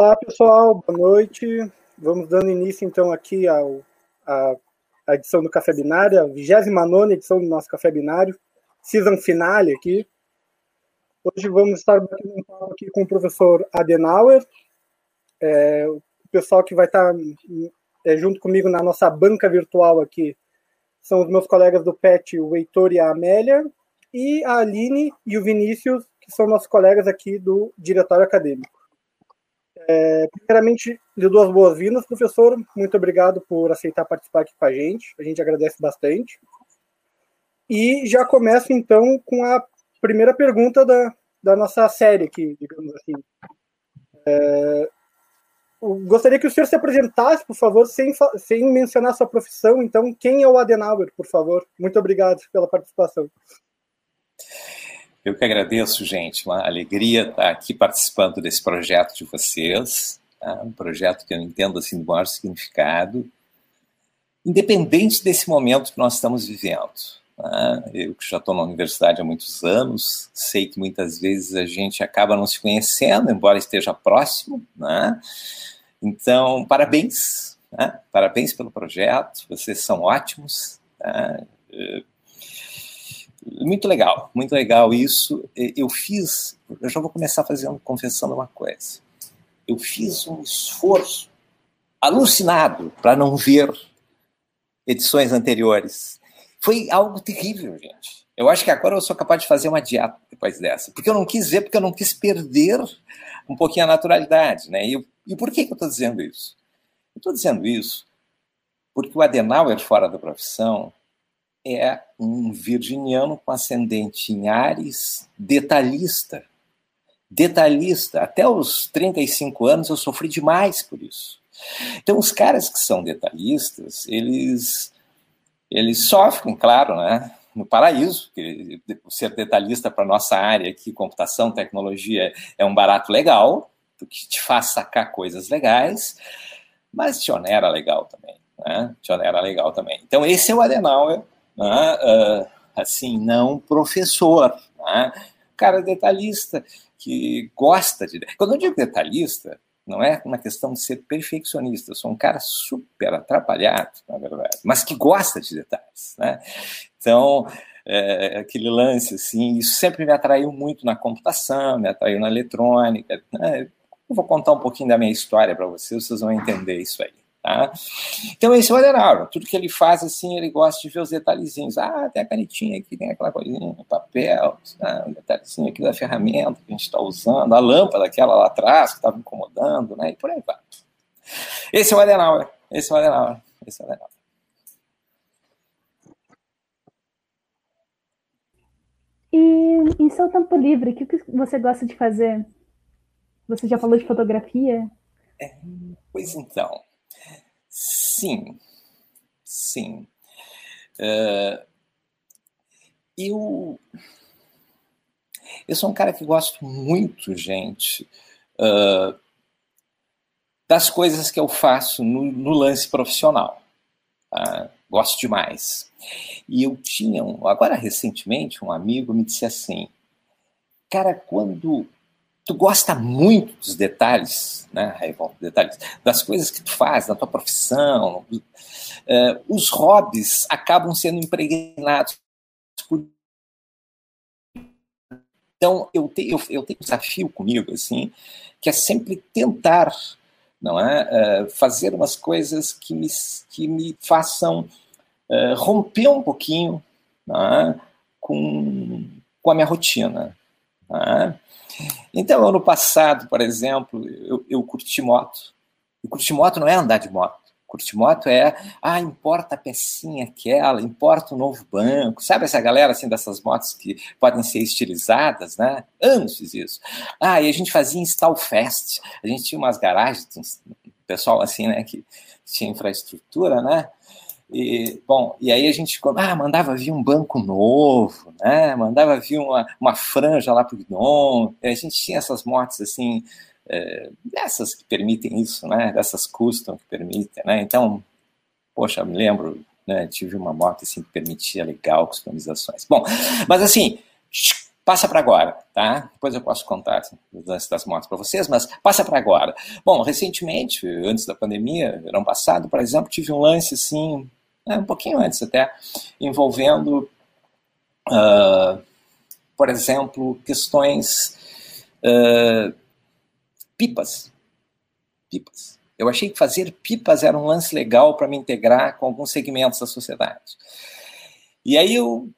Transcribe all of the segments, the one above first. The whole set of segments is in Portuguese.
Olá, pessoal, boa noite. Vamos dando início, então, aqui ao, a, a edição do Café Binário, a 29 edição do nosso Café Binário, season finale aqui. Hoje vamos estar batendo um papo aqui com o professor Adenauer, é, o pessoal que vai estar é, junto comigo na nossa banca virtual aqui são os meus colegas do PET, o Heitor e a Amélia, e a Aline e o Vinícius, que são nossos colegas aqui do Diretório Acadêmico. É, primeiramente, lhe dou as boas-vindas, professor. Muito obrigado por aceitar participar aqui com a gente. A gente agradece bastante. E já começo, então, com a primeira pergunta da, da nossa série aqui, digamos assim. É, gostaria que o senhor se apresentasse, por favor, sem, sem mencionar sua profissão. Então, quem é o Adenauer, por favor? Muito obrigado pela participação. Eu que agradeço, gente. Uma alegria estar aqui participando desse projeto de vocês. Tá? Um projeto que eu entendo assim do maior significado, independente desse momento que nós estamos vivendo. Tá? Eu que já estou na universidade há muitos anos, sei que muitas vezes a gente acaba não se conhecendo, embora esteja próximo. Né? Então, parabéns. Né? Parabéns pelo projeto, vocês são ótimos. Tá? Muito legal, muito legal isso. Eu fiz, eu já vou começar fazendo, confessando uma coisa. Eu fiz um esforço alucinado para não ver edições anteriores. Foi algo terrível, gente. Eu acho que agora eu sou capaz de fazer uma dieta depois dessa, porque eu não quis ver, porque eu não quis perder um pouquinho a naturalidade, né? E, e por que, que eu estou dizendo isso? Eu estou dizendo isso porque o Adenauer fora da profissão é um virginiano com ascendente em Ares, detalhista. Detalhista. Até os 35 anos eu sofri demais por isso. Então, os caras que são detalhistas, eles, eles sofrem, claro, né? no paraíso, que ser detalhista para nossa área aqui, computação, tecnologia, é um barato legal, que te faz sacar coisas legais, mas te onera legal também, né? Te onera legal também. Então, esse é o Adenauer, né? uh, assim, não professor, né? cara detalhista que gosta de. Quando eu digo detalhista, não é uma questão de ser perfeccionista, eu sou um cara super atrapalhado, na verdade, mas que gosta de detalhes, né? Então, é, aquele lance, assim, isso sempre me atraiu muito na computação, me atraiu na eletrônica. Né? Eu vou contar um pouquinho da minha história para vocês, vocês vão entender isso aí. Tá? Então, esse é o Adenauer. Tudo que ele faz, assim, ele gosta de ver os detalhezinhos. Ah, tem a canetinha aqui, tem aquela coisinha, papel, né? um detalhezinho aqui da ferramenta que a gente está usando, a lâmpada, aquela lá atrás que estava incomodando, né? E por aí vai. Esse é o Adenauer. Esse é o Adenauer. Esse é o Adenauer. E em seu tempo livre, o que você gosta de fazer? Você já falou de fotografia? É, pois então, Sim, sim. Uh, eu, eu sou um cara que gosto muito, gente, uh, das coisas que eu faço no, no lance profissional. Uh, gosto demais. E eu tinha, um, agora recentemente, um amigo me disse assim, cara, quando tu gosta muito dos detalhes, né, Raivon, detalhes, das coisas que tu faz, da tua profissão, uh, os hobbies acabam sendo impregnados por então eu tenho, eu, eu tenho um desafio comigo assim, que é sempre tentar, não é, uh, fazer umas coisas que me, que me façam uh, romper um pouquinho, é, com, com a minha rotina. É? Então, ano passado, por exemplo, eu, eu curti moto. E moto não é andar de moto. Curtir moto é, ah, importa a pecinha aquela, importa o um novo banco. Sabe essa galera, assim, dessas motos que podem ser estilizadas, né? Anos fiz isso. Ah, e a gente fazia install fest. A gente tinha umas garagens, pessoal assim, né, que tinha infraestrutura, né? E, bom, e aí a gente ah, mandava vir um banco novo, né? mandava vir uma, uma franja lá para o guidon. A gente tinha essas motos assim, é, dessas que permitem isso, né? dessas custom que permitem. Né? Então, poxa, me lembro, né? tive uma moto assim, que permitia legal customizações. Bom, mas assim, passa para agora, tá? Depois eu posso contar os lances das motos para vocês, mas passa para agora. Bom, recentemente, antes da pandemia, ano passado, por exemplo, tive um lance assim, né, um pouquinho antes até, envolvendo, uh, por exemplo, questões uh, pipas. Pipas. Eu achei que fazer pipas era um lance legal para me integrar com alguns segmentos da sociedade. E aí eu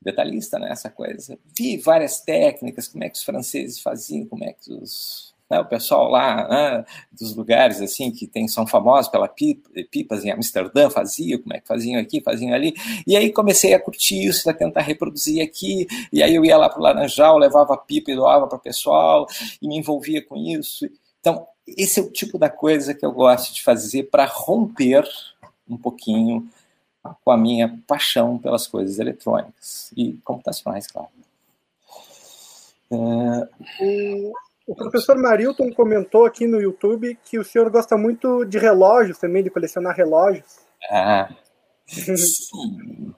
detalhista, né, essa coisa. Vi várias técnicas, como é que os franceses faziam, como é que os, né, o pessoal lá né, dos lugares assim que tem, são famosos pela pipa, pipas em Amsterdã fazia, como é que faziam aqui, faziam ali. E aí comecei a curtir isso, a tentar reproduzir aqui. E aí eu ia lá para o Laranjal, levava pipa e doava para o pessoal e me envolvia com isso. Então, esse é o tipo da coisa que eu gosto de fazer para romper um pouquinho com a minha paixão pelas coisas eletrônicas e computacionais, claro. É... professor Marilton comentou aqui no YouTube que o senhor gosta muito de relógios também, de colecionar relógios. Ah, sim.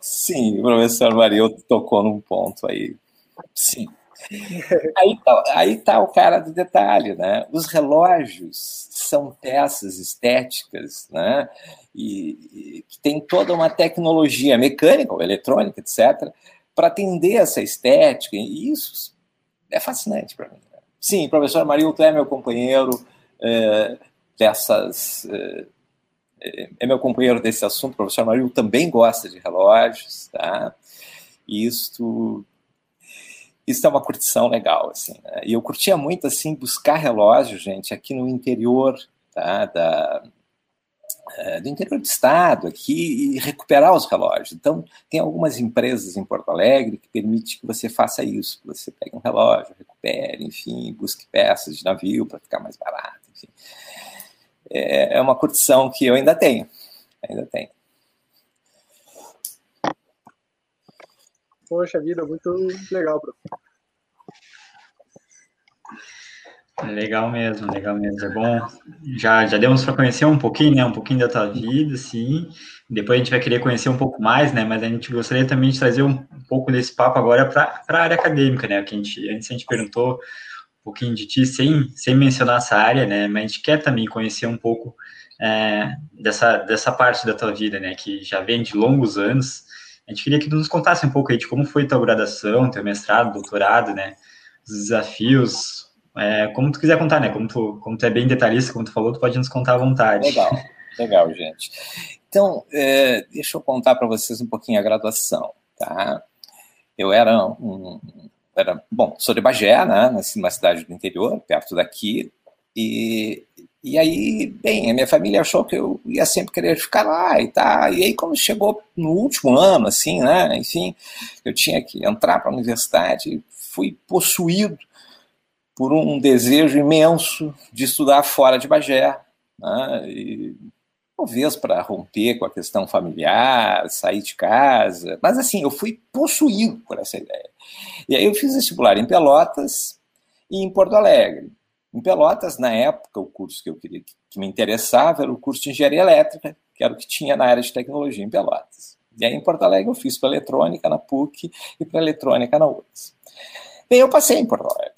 Sim, o professor Marilton tocou num ponto aí. Sim. Aí tá, aí tá o cara do detalhe, né? Os relógios são peças estéticas, né? E, que tem toda uma tecnologia mecânica ou eletrônica, etc., para atender essa estética. E isso é fascinante para mim. Sim, professor Marilton é meu companheiro é, dessas. É, é, meu companheiro desse assunto. O professor Marilton também gosta de relógios, tá? E isto isso é uma curtição legal, assim. Né? E eu curtia muito, assim, buscar relógio, gente, aqui no interior, tá? Da, é, do interior do estado aqui e recuperar os relógios. Então, tem algumas empresas em Porto Alegre que permitem que você faça isso, que você pegue um relógio, recupere, enfim, busque peças de navio para ficar mais barato, enfim. É, é uma curtição que eu ainda tenho, ainda tenho. Poxa vida, muito legal, professor. Legal mesmo, legal mesmo. É bom. Já, já demos para conhecer um pouquinho, né? Um pouquinho da tua vida, sim. Depois a gente vai querer conhecer um pouco mais, né? Mas a gente gostaria também de trazer um, pouco desse papo agora para a área acadêmica, né? Que a gente, antes a gente perguntou um pouquinho de ti, sem, sem mencionar essa área, né? Mas a gente quer também conhecer um pouco é, dessa, dessa parte da tua vida, né? Que já vem de longos anos. A gente queria que tu nos contasse um pouco aí de como foi tua graduação, teu mestrado, doutorado, né? Os desafios, é, como tu quiser contar, né? Como tu, como tu é bem detalhista, como tu falou, tu pode nos contar à vontade. Legal, legal, gente. Então, é, deixa eu contar para vocês um pouquinho a graduação, tá? Eu era um, era, bom, sou de Bagé, né? Nasci numa cidade do interior, perto daqui, e, e aí, bem, a minha família achou que eu ia sempre querer ficar lá e tá. E aí, quando chegou no último ano, assim, né? Enfim, eu tinha que entrar para a universidade, fui possuído por um desejo imenso de estudar fora de Bagé, né? e, talvez para romper com a questão familiar, sair de casa, mas assim, eu fui possuído por essa ideia. E aí eu fiz vestibular em Pelotas e em Porto Alegre. Em Pelotas, na época, o curso que eu queria que me interessava era o curso de engenharia elétrica, que era o que tinha na área de tecnologia em Pelotas. E aí em Porto Alegre eu fiz para eletrônica na PUC e para eletrônica na UFRGS. Bem, eu passei em Porto Alegre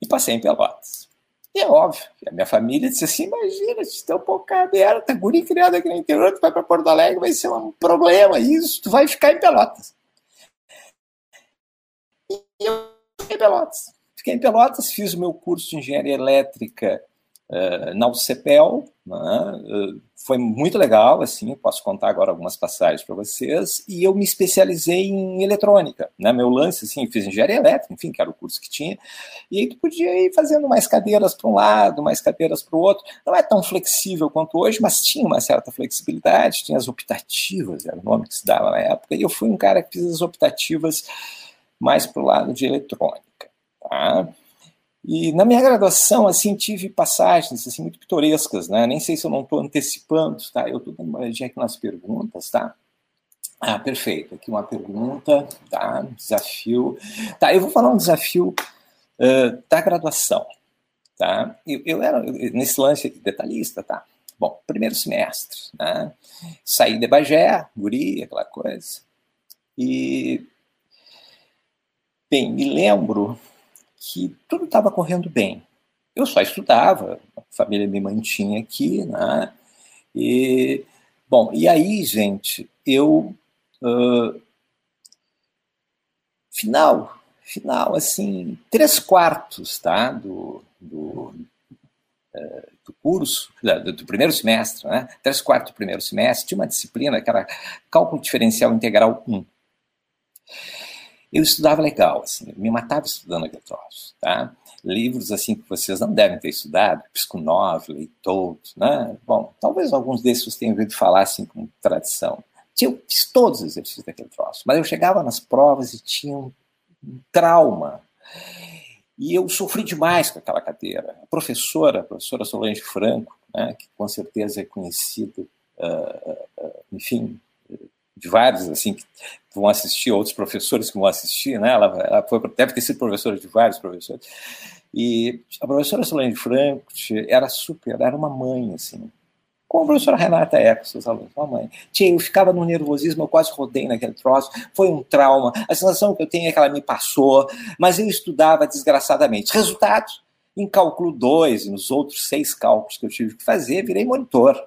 e passei em Pelotas. E é óbvio, a minha família disse assim: imagina, tem um pouco aberta, guri criado aqui no interior, tu vai para Porto Alegre, vai ser um problema isso, tu vai ficar em Pelotas. E eu fiquei em Pelotas. Fiquei em Pelotas, fiz o meu curso de engenharia elétrica uh, na UCPEL, né? uh, foi muito legal, assim, posso contar agora algumas passagens para vocês, e eu me especializei em eletrônica, né, meu lance, assim, fiz engenharia elétrica, enfim, que era o curso que tinha, e aí tu podia ir fazendo mais cadeiras para um lado, mais cadeiras para o outro, não é tão flexível quanto hoje, mas tinha uma certa flexibilidade, tinha as optativas, era o nome que se dava na época, e eu fui um cara que fiz as optativas mais para o lado de eletrônica, tá? E na minha graduação, assim, tive passagens assim, muito pitorescas, né? Nem sei se eu não estou antecipando, tá? Eu estou dando uma olhadinha aqui nas perguntas, tá? Ah, perfeito. Aqui uma pergunta, tá? Desafio. Tá, eu vou falar um desafio uh, da graduação, tá? Eu, eu era nesse lance aqui, detalhista, tá? Bom, primeiro semestre, né? Saí de Bagé, guri, aquela coisa. E Bem, me lembro que tudo estava correndo bem. Eu só estudava, a família me mantinha aqui, né? E, bom, e aí, gente, eu. Uh, final, final, assim, três quartos, tá? Do, do, uh, do curso, do, do, primeiro semestre, né? Três quartos do primeiro semestre, tinha uma disciplina que era Cálculo Diferencial Integral 1 eu estudava legal, assim, me matava estudando aquele troço, tá? Livros, assim, que vocês não devem ter estudado, Piskunov, Leithout, né? Bom, talvez alguns desses vocês tenham ouvido falar, assim, com tradição. Eu fiz todos os exercícios daquele troço, mas eu chegava nas provas e tinha um, um trauma. E eu sofri demais com aquela cadeira. A professora, a professora Solange Franco, né, que com certeza é conhecida, uh, uh, enfim, de vários assim que vão assistir, outros professores que vão assistir, né? Ela, ela foi, deve ter sido professora de vários professores. E a professora Solange Frankfurt era super, era uma mãe, assim. Como a professora Renata Eco, seus alunos, uma mãe. Tia, eu ficava no nervosismo, eu quase rodei naquele troço, foi um trauma. A sensação que eu tenho é que ela me passou, mas eu estudava desgraçadamente. Resultados, em cálculo 2 e nos outros seis cálculos que eu tive que fazer, virei monitor.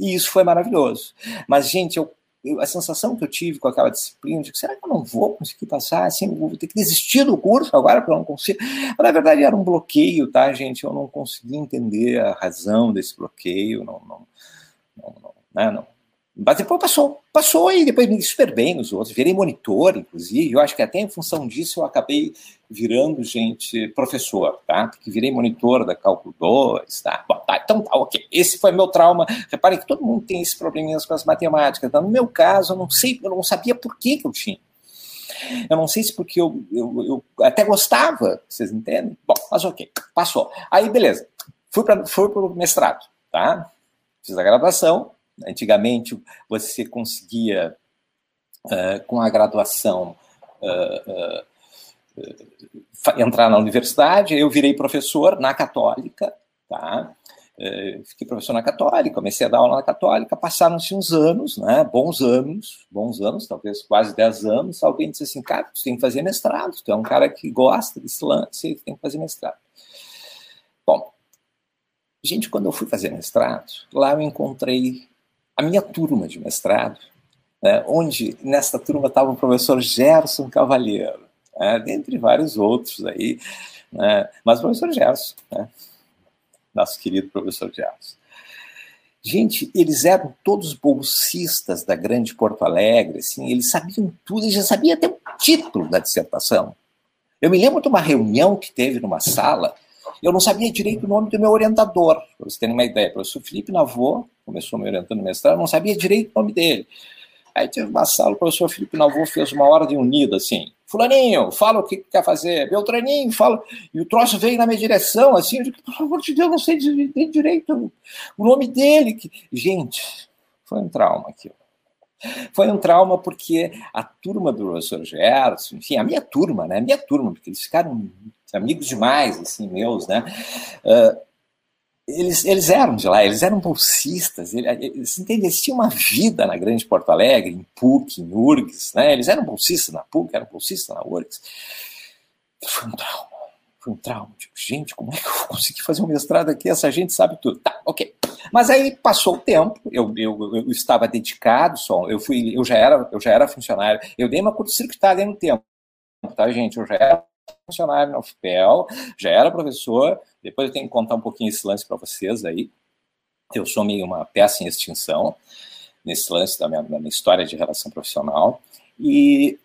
E isso foi maravilhoso. Mas, gente, eu eu, a sensação que eu tive com aquela disciplina, de que será que eu não vou conseguir passar, assim, vou ter que desistir do curso agora porque eu não consigo. Mas, na verdade, era um bloqueio, tá, gente? Eu não conseguia entender a razão desse bloqueio, não, não, não, não, né? não mas depois passou, passou e depois me super bem nos outros, virei monitor, inclusive. Eu acho que até em função disso eu acabei virando, gente, professor, tá? Porque virei monitor da Cálculo 2, tá? Bom, tá, então tá, ok. Esse foi meu trauma. Reparem que todo mundo tem esses probleminhas com as matemáticas. Tá? No meu caso, eu não sei, eu não sabia por que, que eu tinha. Eu não sei se porque eu, eu, eu até gostava, vocês entendem? Bom, mas ok, passou. Aí, beleza. Fui para fui o mestrado, tá? Fiz a graduação, Antigamente, você conseguia, uh, com a graduação, uh, uh, entrar na universidade. Eu virei professor na Católica, tá? fiquei professor na Católica, comecei a dar aula na Católica, passaram-se uns anos, né, bons anos, bons anos, talvez quase 10 anos, alguém disse assim, cara, você tem que fazer mestrado, tu é um cara que gosta desse lance, tem que fazer mestrado. Bom, gente, quando eu fui fazer mestrado, lá eu encontrei a minha turma de mestrado, né, onde nessa turma estava o professor Gerson Cavalheiro, né, dentre vários outros aí, né, mas o professor Gerson, né, nosso querido professor Gerson. Gente, eles eram todos bolsistas da Grande Porto Alegre, assim, eles sabiam tudo, eles já sabiam até o título da dissertação. Eu me lembro de uma reunião que teve numa sala, eu não sabia direito o nome do meu orientador, para vocês terem uma ideia. O professor Felipe Navô, começou me orientando no mestrado, não sabia direito o nome dele. Aí teve uma sala, o professor Felipe Navô fez uma hora de unida, assim, fulaninho, fala o que quer fazer, Beltraninho, fala, e o troço veio na minha direção, assim, eu digo, pelo amor de Deus, não sei direito o nome dele. Gente, foi um trauma aquilo. Foi um trauma porque a turma do professor Gerson, enfim, a minha turma, né, minha turma, porque eles ficaram amigos demais, assim, meus, né, uh, eles, eles eram de lá, eles eram bolsistas, eles, entendem, eles tinham uma vida na Grande Porto Alegre, em PUC, em URGS, né? eles eram bolsistas na PUC, eram bolsistas na URGS. Foi um trauma, foi um trauma. Tipo, gente, como é que eu vou conseguir fazer um mestrado aqui? Essa gente sabe tudo. Tá, ok. Mas aí passou o tempo, eu, eu, eu estava dedicado, só, eu, fui, eu, já era, eu já era funcionário, eu dei uma curto-circuitada no tempo, tá, gente? Eu já era funcionário na UFPEL, já era professor, depois eu tenho que contar um pouquinho esse lance para vocês aí. Eu sou meio uma peça em extinção nesse lance da minha, da minha história de relação profissional. E,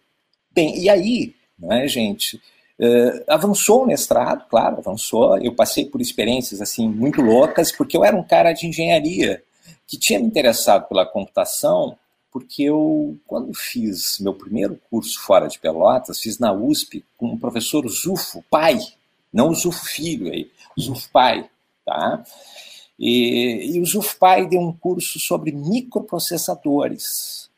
bem, e aí, né, gente, uh, avançou o mestrado, claro, avançou. Eu passei por experiências, assim, muito loucas, porque eu era um cara de engenharia que tinha me interessado pela computação porque eu, quando fiz meu primeiro curso fora de Pelotas, fiz na USP com o professor Zufo, pai, não Zufo filho aí, Zufo pai, tá? E, e o Zufo pai deu um curso sobre microprocessadores.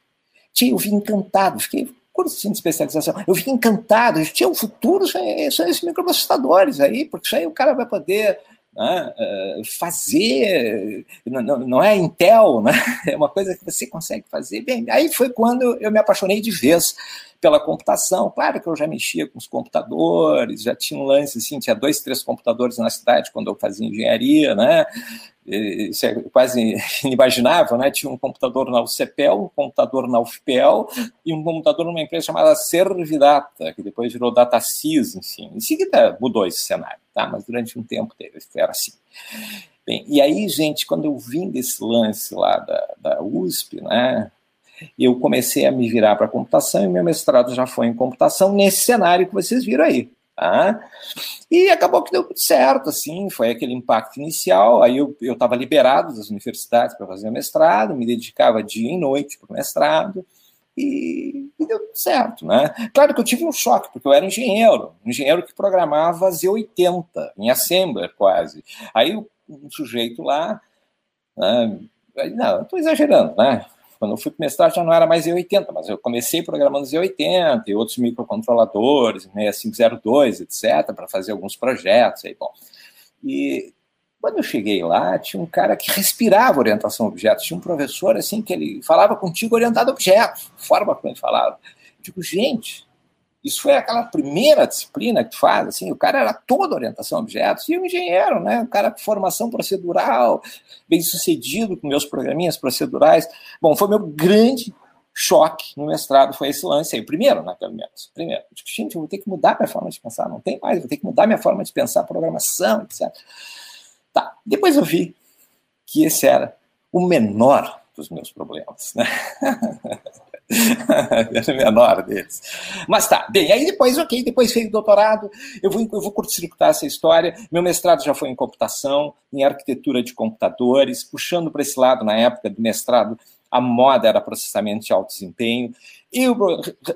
Tinha, eu vim encantado, fiquei curso de especialização, eu fiquei encantado, tinha um futuro, são esses microprocessadores aí, porque isso aí o cara vai poder né, eh, fazer, não, não, é Intel, né, é uma coisa que você consegue fazer. Bem, aí foi quando eu me apaixonei de vez pela computação. Claro que eu já mexia com os computadores, já tinha um lance assim, tinha dois, três computadores na cidade quando eu fazia engenharia, né? Isso é quase inimaginável, né? Tinha um computador na UCPEL, um computador na UFPEL e um computador numa empresa chamada Servidata, que depois virou DataSys, enfim. Em seguida mudou esse cenário, tá? Mas durante um tempo era assim. Bem, e aí, gente, quando eu vim desse lance lá da, da USP, né? Eu comecei a me virar para a computação e meu mestrado já foi em computação nesse cenário que vocês viram aí. Tá? E acabou que deu tudo certo, assim, foi aquele impacto inicial. Aí eu estava liberado das universidades para fazer mestrado, me dedicava dia e noite para o mestrado, e, e, deu tudo certo, né? Claro que eu tive um choque, porque eu era engenheiro, engenheiro que programava Z80, em Assembler quase. Aí um sujeito lá, né, não, estou exagerando, né? Quando eu fui para o mestrado já não era mais Z80, mas eu comecei programando Z80 e outros microcontroladores, 6502, etc., para fazer alguns projetos. Aí, bom. E quando eu cheguei lá, tinha um cara que respirava orientação a objetos, tinha um professor assim que ele falava contigo orientado a objetos, forma como ele falava. Eu digo, gente, isso foi aquela primeira disciplina que tu faz, assim, o cara era toda orientação a objetos, e o engenheiro, né, um cara com formação procedural, bem sucedido com meus programinhas procedurais. Bom, foi meu grande choque no mestrado, foi esse lance aí, primeiro, né, pelo menos, primeiro, digo, gente, eu vou ter que mudar minha forma de pensar, não tem mais, vou ter que mudar minha forma de pensar programação, etc. Tá, depois eu vi que esse era o menor dos meus problemas, né? era o menor deles. Mas tá, bem, aí depois, ok, depois fez doutorado, eu vou, eu vou curto-circuitar essa história. Meu mestrado já foi em computação, em arquitetura de computadores, puxando para esse lado, na época do mestrado, a moda era processamento de alto desempenho. Eu,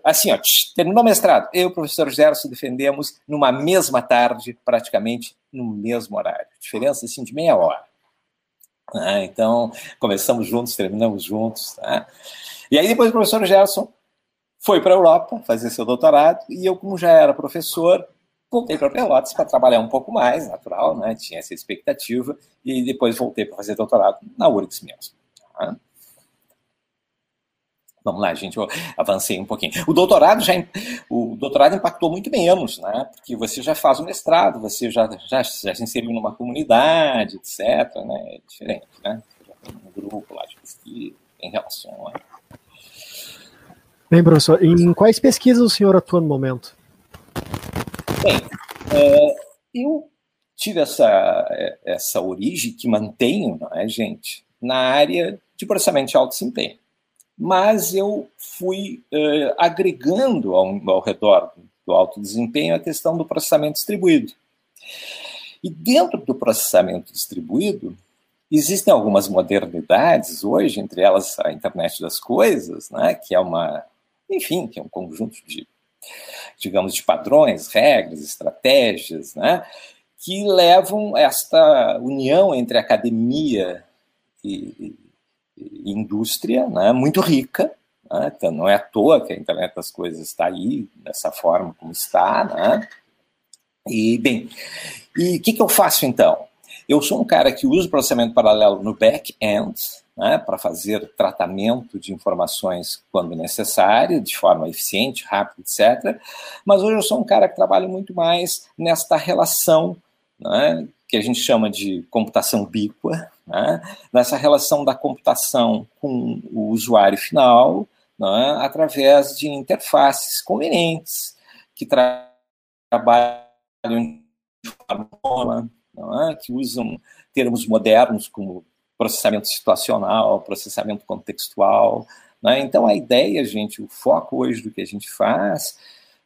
assim, ó, terminou o mestrado, eu e o professor Gerson defendemos numa mesma tarde, praticamente no mesmo horário. Diferença, assim, de meia hora. Ah, então, começamos juntos, terminamos juntos. Tá? E aí depois o professor Gerson foi para a Europa fazer seu doutorado e eu, como já era professor, voltei para Pelotas para trabalhar um pouco mais, natural, né? tinha essa expectativa, e depois voltei para fazer doutorado na URGS mesmo. Tá? Vamos lá, gente, eu avancei um pouquinho. O doutorado já o doutorado impactou muito menos, né? Porque você já faz o mestrado, você já, já, já se inseriu numa comunidade, etc. Né? É diferente, né? Você já tem um grupo lá de pesquisa, tem relações. Bem, professor, em quais pesquisas o senhor atua no momento? Bem, é, eu tive essa, essa origem que mantenho, não é, gente, na área de processamento de alto desempenho mas eu fui uh, agregando ao, ao redor do alto desempenho a questão do processamento distribuído. E dentro do processamento distribuído, existem algumas modernidades hoje, entre elas a internet das coisas, né, que é uma, enfim, que é um conjunto de, digamos, de padrões, regras, estratégias, né, que levam esta união entre academia e, indústria né, muito rica, né, então não é à toa que a internet das coisas está aí, dessa forma como está. Né, e, bem, e o que, que eu faço então? Eu sou um cara que usa processamento paralelo no back-end, né, para fazer tratamento de informações quando necessário, de forma eficiente, rápida, etc. Mas hoje eu sou um cara que trabalha muito mais nesta relação né, que a gente chama de computação ubíqua, né, nessa relação da computação com o usuário final, né, através de interfaces convenientes, que tra trabalham de forma, né, que usam termos modernos como processamento situacional, processamento contextual. Né? Então, a ideia, gente, o foco hoje do que a gente faz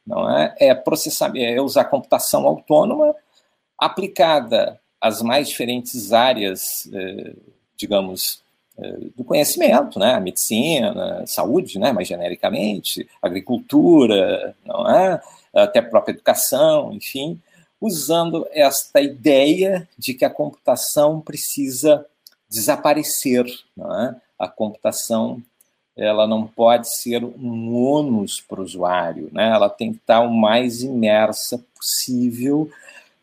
não é, é processar, é usar computação autônoma aplicada às mais diferentes áreas, eh, digamos, eh, do conhecimento, né? A medicina, saúde, né? Mais genericamente, agricultura, não é? Até a própria educação, enfim, usando esta ideia de que a computação precisa desaparecer, é? A computação ela não pode ser um ônus para o usuário, né? Ela tem que estar o mais imersa possível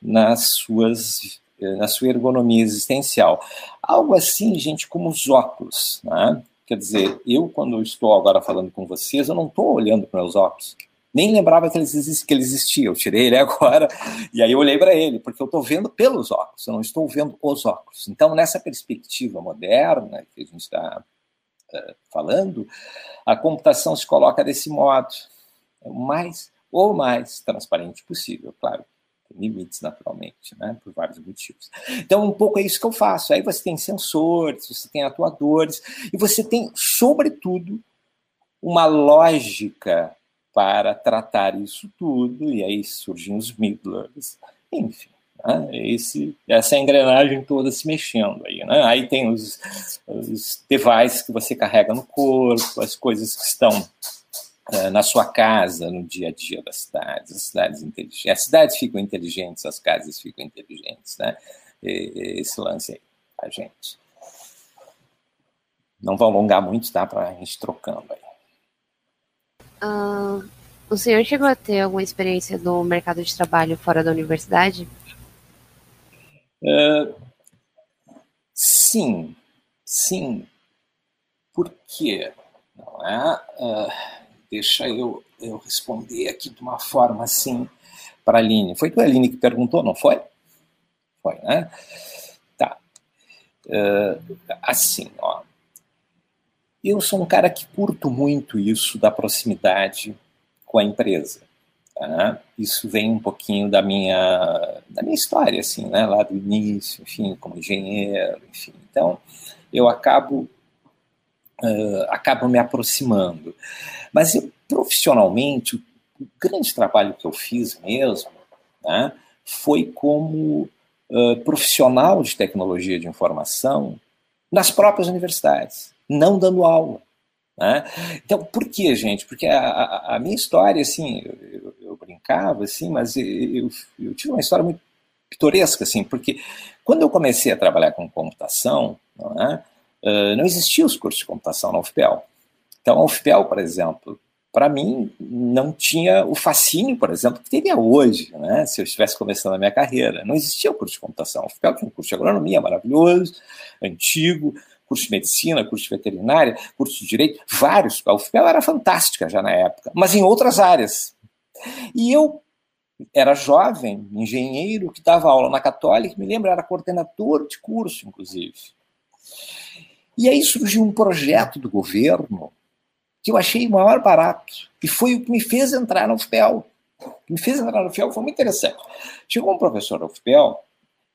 nas suas na sua ergonomia existencial. Algo assim, gente, como os óculos. Né? Quer dizer, eu, quando estou agora falando com vocês, eu não estou olhando para meus óculos. Nem lembrava que, eles, que ele existia. Eu tirei ele agora e aí eu olhei para ele, porque eu estou vendo pelos óculos, eu não estou vendo os óculos. Então, nessa perspectiva moderna que a gente está uh, falando, a computação se coloca desse modo, o mais ou mais transparente possível, claro limites, naturalmente, né, por vários motivos. Então, um pouco é isso que eu faço. Aí você tem sensores, você tem atuadores, e você tem, sobretudo, uma lógica para tratar isso tudo, e aí surgem os middlers, enfim. Né, esse, essa engrenagem toda se mexendo aí. Né? Aí tem os, os devices que você carrega no corpo, as coisas que estão é, na sua casa, no dia a dia das cidades, as cidades inteligentes. As cidades ficam inteligentes, as casas ficam inteligentes, né? Esse lance aí, a gente. Não vou alongar muito, tá? Para a gente trocando aí. Uh, o senhor chegou a ter alguma experiência no mercado de trabalho fora da universidade? Uh, sim, sim. Por quê? Não é? Uh, Deixa eu, eu responder aqui de uma forma assim para a Aline. Foi tu, Aline, que perguntou, não foi? Foi, né? Tá. Uh, assim, ó. Eu sou um cara que curto muito isso da proximidade com a empresa. Tá? Isso vem um pouquinho da minha, da minha história, assim, né? Lá do início, enfim, como engenheiro, enfim. Então, eu acabo uh, acabo me aproximando. Mas eu, profissionalmente, o grande trabalho que eu fiz mesmo né, foi como uh, profissional de tecnologia de informação nas próprias universidades, não dando aula. Né? Então, por que, gente? Porque a, a, a minha história, assim, eu, eu, eu, brincava, assim, mas eu, eu tive uma história muito pitoresca, assim, porque quando eu comecei a trabalhar com computação, não, é? uh, não existiam os cursos de computação na UFPEL. Então, a UFPEL, por exemplo, para mim, não tinha o fascínio, por exemplo, que teria hoje, né, se eu estivesse começando a minha carreira. Não existia o curso de computação. A UFPEL tinha um curso de agronomia maravilhoso, antigo, curso de medicina, curso de veterinária, curso de direito, vários. A UFPEL era fantástica já na época, mas em outras áreas. E eu era jovem, engenheiro, que dava aula na Católica, me lembro, era coordenador de curso, inclusive. E aí surgiu um projeto do governo que eu achei o maior barato, e foi o que me fez entrar na UFPEL. O que me fez entrar na UFPEL foi muito interessante. Chegou um professor da UFPEL,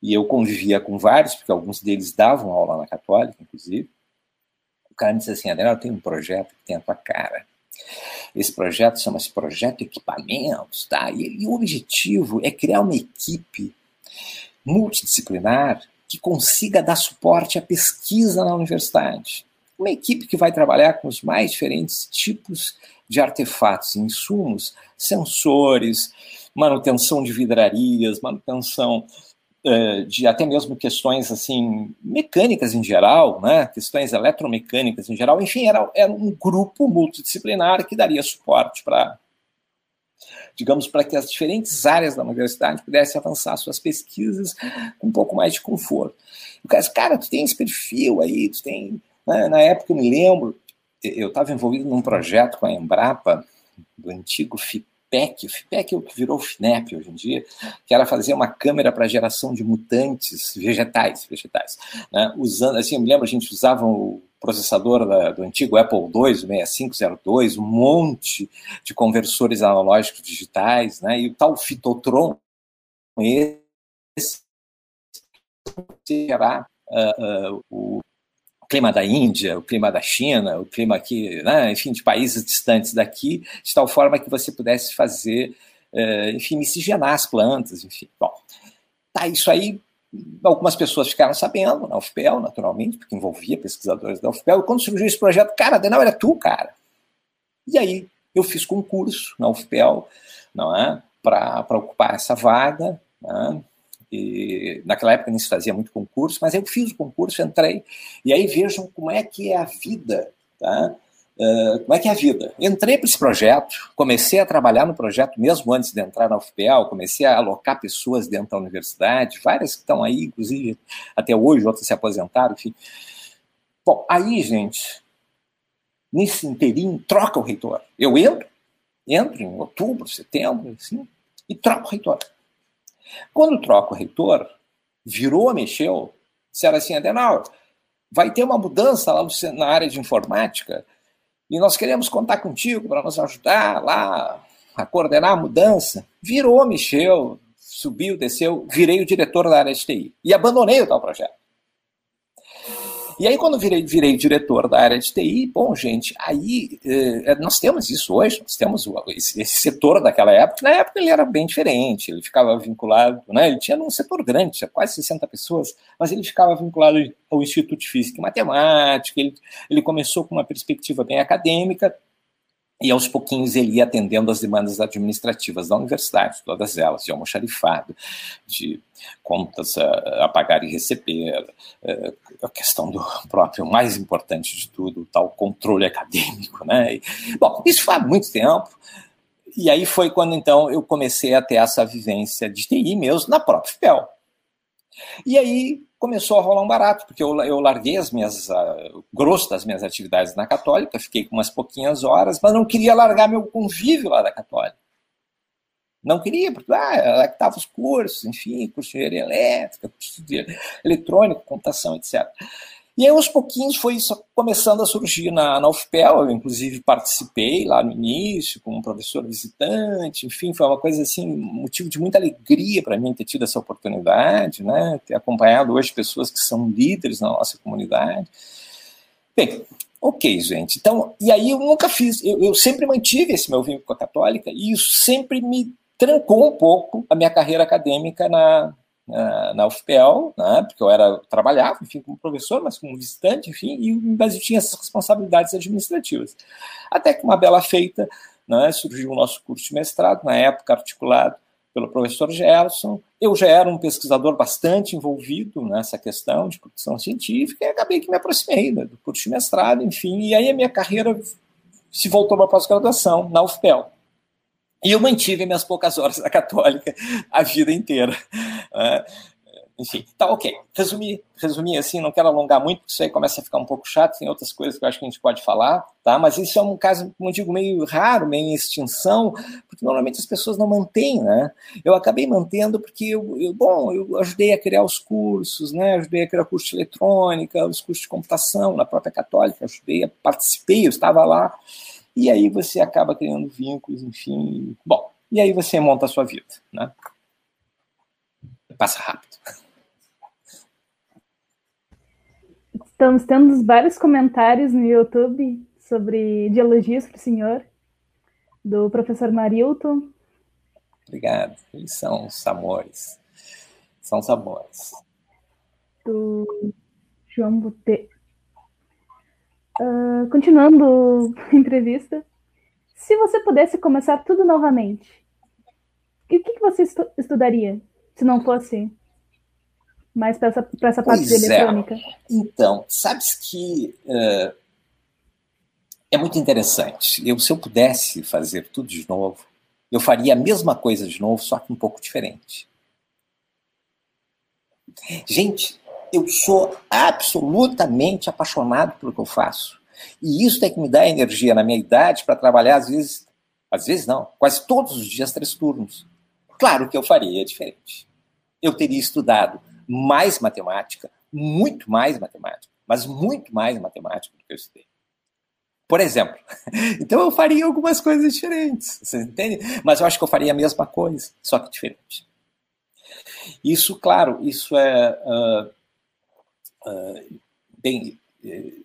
e eu convivia com vários, porque alguns deles davam aula na Católica, inclusive. O cara me disse assim, Adriano, tenho um projeto que tem a tua cara. Esse projeto chama-se Projeto Equipamentos, tá? E, e o objetivo é criar uma equipe multidisciplinar que consiga dar suporte à pesquisa na universidade. Uma equipe que vai trabalhar com os mais diferentes tipos de artefatos e insumos, sensores, manutenção de vidrarias, manutenção de até mesmo questões assim mecânicas em geral, né? questões eletromecânicas em geral, enfim, era, era um grupo multidisciplinar que daria suporte para digamos, para que as diferentes áreas da universidade pudessem avançar suas pesquisas com um pouco mais de conforto. O cara cara, tu tem esse perfil aí, tu tem... Né? Na época, eu me lembro, eu estava envolvido num projeto com a Embrapa, do antigo FIPEC, o FIPEC é o que virou o FINEP hoje em dia, que era fazer uma câmera para geração de mutantes vegetais, vegetais, né? usando, assim, eu me lembro, a gente usava o processador da, do antigo Apple II, 6502, um monte de conversores analógicos digitais, né? E o tal Fitotron, esse será uh, uh, o clima da Índia, o clima da China, o clima aqui, né, enfim, de países distantes daqui, de tal forma que você pudesse fazer, uh, enfim, miscigenar as plantas, enfim. Bom, tá, isso aí Algumas pessoas ficaram sabendo na UFPEL, naturalmente, porque envolvia pesquisadores da UFPEL. E quando surgiu esse projeto, cara, Denal era tu, cara. E aí eu fiz concurso na UFPEL, não é, para ocupar essa vaga. Né? E naquela época não se fazia muito concurso, mas eu fiz o concurso, entrei. E aí vejam como é que é a vida, tá? Uh, como é que é a vida? Entrei para esse projeto, comecei a trabalhar no projeto mesmo antes de entrar na UFPEL, comecei a alocar pessoas dentro da universidade, várias que estão aí, inclusive até hoje, outras se aposentaram, enfim. Bom, aí, gente, nesse inteirinho, troca o reitor. Eu entro, entro em outubro, setembro, assim, e troco o reitor. Quando troco o reitor, virou, mexeu, disseram assim, Adenauer, vai ter uma mudança lá na área de informática e nós queremos contar contigo para nos ajudar lá a coordenar a mudança. Virou, mexeu, subiu, desceu, virei o diretor da área de TI e abandonei o tal projeto. E aí, quando virei, virei diretor da área de TI, bom, gente, aí eh, nós temos isso hoje, nós temos esse, esse, setor daquela época. Na época ele era bem diferente, ele ficava vinculado, né, ele tinha um setor grande, tinha quase 60 pessoas, mas ele ficava vinculado ao Instituto de Física e Matemática, ele, ele começou com uma perspectiva bem acadêmica, e aos pouquinhos ele ia atendendo as demandas administrativas da universidade, todas elas, de almoxarifado, de contas a, a pagar e receber, a, a questão do próprio, mais importante de tudo, o tal controle acadêmico. Né? E, bom, isso faz muito tempo, e aí foi quando então eu comecei a ter essa vivência de TI mesmo na própria FPEL. E aí começou a rolar um barato, porque eu, eu larguei as minhas, uh, grosso das minhas atividades na Católica, fiquei com umas pouquinhas horas, mas não queria largar meu convívio lá da Católica. Não queria, porque ah, lá que estavam os cursos, enfim, curso de engenharia elétrica, curso de eletrônica, computação, etc. E aí, aos pouquinhos, foi isso começando a surgir na, na UFPEL. Eu, inclusive, participei lá no início, como professor visitante. Enfim, foi uma coisa assim, motivo de muita alegria para mim ter tido essa oportunidade, né? ter acompanhado hoje pessoas que são líderes na nossa comunidade. Bem, ok, gente. Então, e aí eu nunca fiz, eu, eu sempre mantive esse meu vínculo com a Católica e isso sempre me trancou um pouco a minha carreira acadêmica na, na, na UFPEL, né, porque eu era trabalhava, enfim, como professor, mas como visitante, enfim, e, eu tinha essas responsabilidades administrativas. Até que uma bela feita, né, surgiu o nosso curso de mestrado, na época articulado pelo professor Gerson. Eu já era um pesquisador bastante envolvido nessa questão de produção científica e acabei que me aproximei né, do curso de mestrado, enfim, e aí a minha carreira se voltou para a pós-graduação na UFPEL. E eu mantive minhas poucas horas da católica a vida inteira. É, enfim, tá ok. Resumir, resumir assim, não quero alongar muito, porque isso aí começa a ficar um pouco chato, tem outras coisas que eu acho que a gente pode falar, tá? Mas isso é um caso, como digo, meio raro, meio em extinção, porque normalmente as pessoas não mantêm, né? Eu acabei mantendo porque, eu, eu bom, eu ajudei a criar os cursos, né? Ajudei a criar curso de eletrônica, os cursos de computação na própria católica, ajudei, participei, eu estava lá, e aí você acaba criando vínculos, enfim. Bom, e aí você monta a sua vida, né? Passa rápido. Estamos tendo vários comentários no YouTube sobre de elogios para o senhor, do professor Marilton. Obrigado. Eles são os amores. São os amores. Do João Bote... Uh, continuando a entrevista, se você pudesse começar tudo novamente, o que, que você estu estudaria se não fosse mais para essa, essa parte de é. eletrônica? É. Então, sabes que uh, é muito interessante. Eu, se eu pudesse fazer tudo de novo, eu faria a mesma coisa de novo, só que um pouco diferente. Gente, eu sou absolutamente apaixonado pelo que eu faço. E isso é que me dá energia na minha idade para trabalhar, às vezes, às vezes não, quase todos os dias, três turnos. Claro que eu faria diferente. Eu teria estudado mais matemática, muito mais matemática, mas muito mais matemática do que eu estudei. Por exemplo. Então eu faria algumas coisas diferentes, você entende? Mas eu acho que eu faria a mesma coisa, só que diferente. Isso, claro, isso é. Uh, uh, bem. Uh,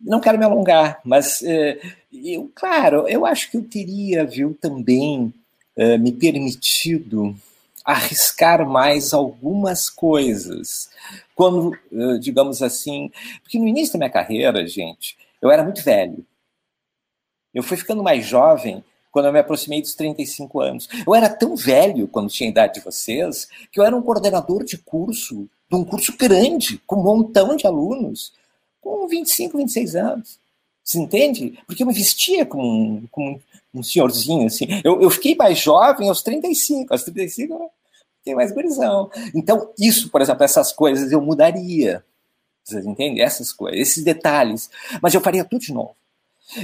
não quero me alongar, mas eu, claro, eu acho que eu teria, viu, também me permitido arriscar mais algumas coisas. Quando, digamos assim, porque no início da minha carreira, gente, eu era muito velho. Eu fui ficando mais jovem quando eu me aproximei dos 35 anos. Eu era tão velho quando tinha a idade de vocês que eu era um coordenador de curso de um curso grande, com um montão de alunos, com 25, 26 anos. Você entende? Porque eu me vestia como um, como um senhorzinho, assim. Eu, eu fiquei mais jovem aos 35. Aos 35 eu fiquei mais gurizão. Então, isso, por exemplo, essas coisas eu mudaria. Vocês entendem? Essas coisas, esses detalhes. Mas eu faria tudo de novo.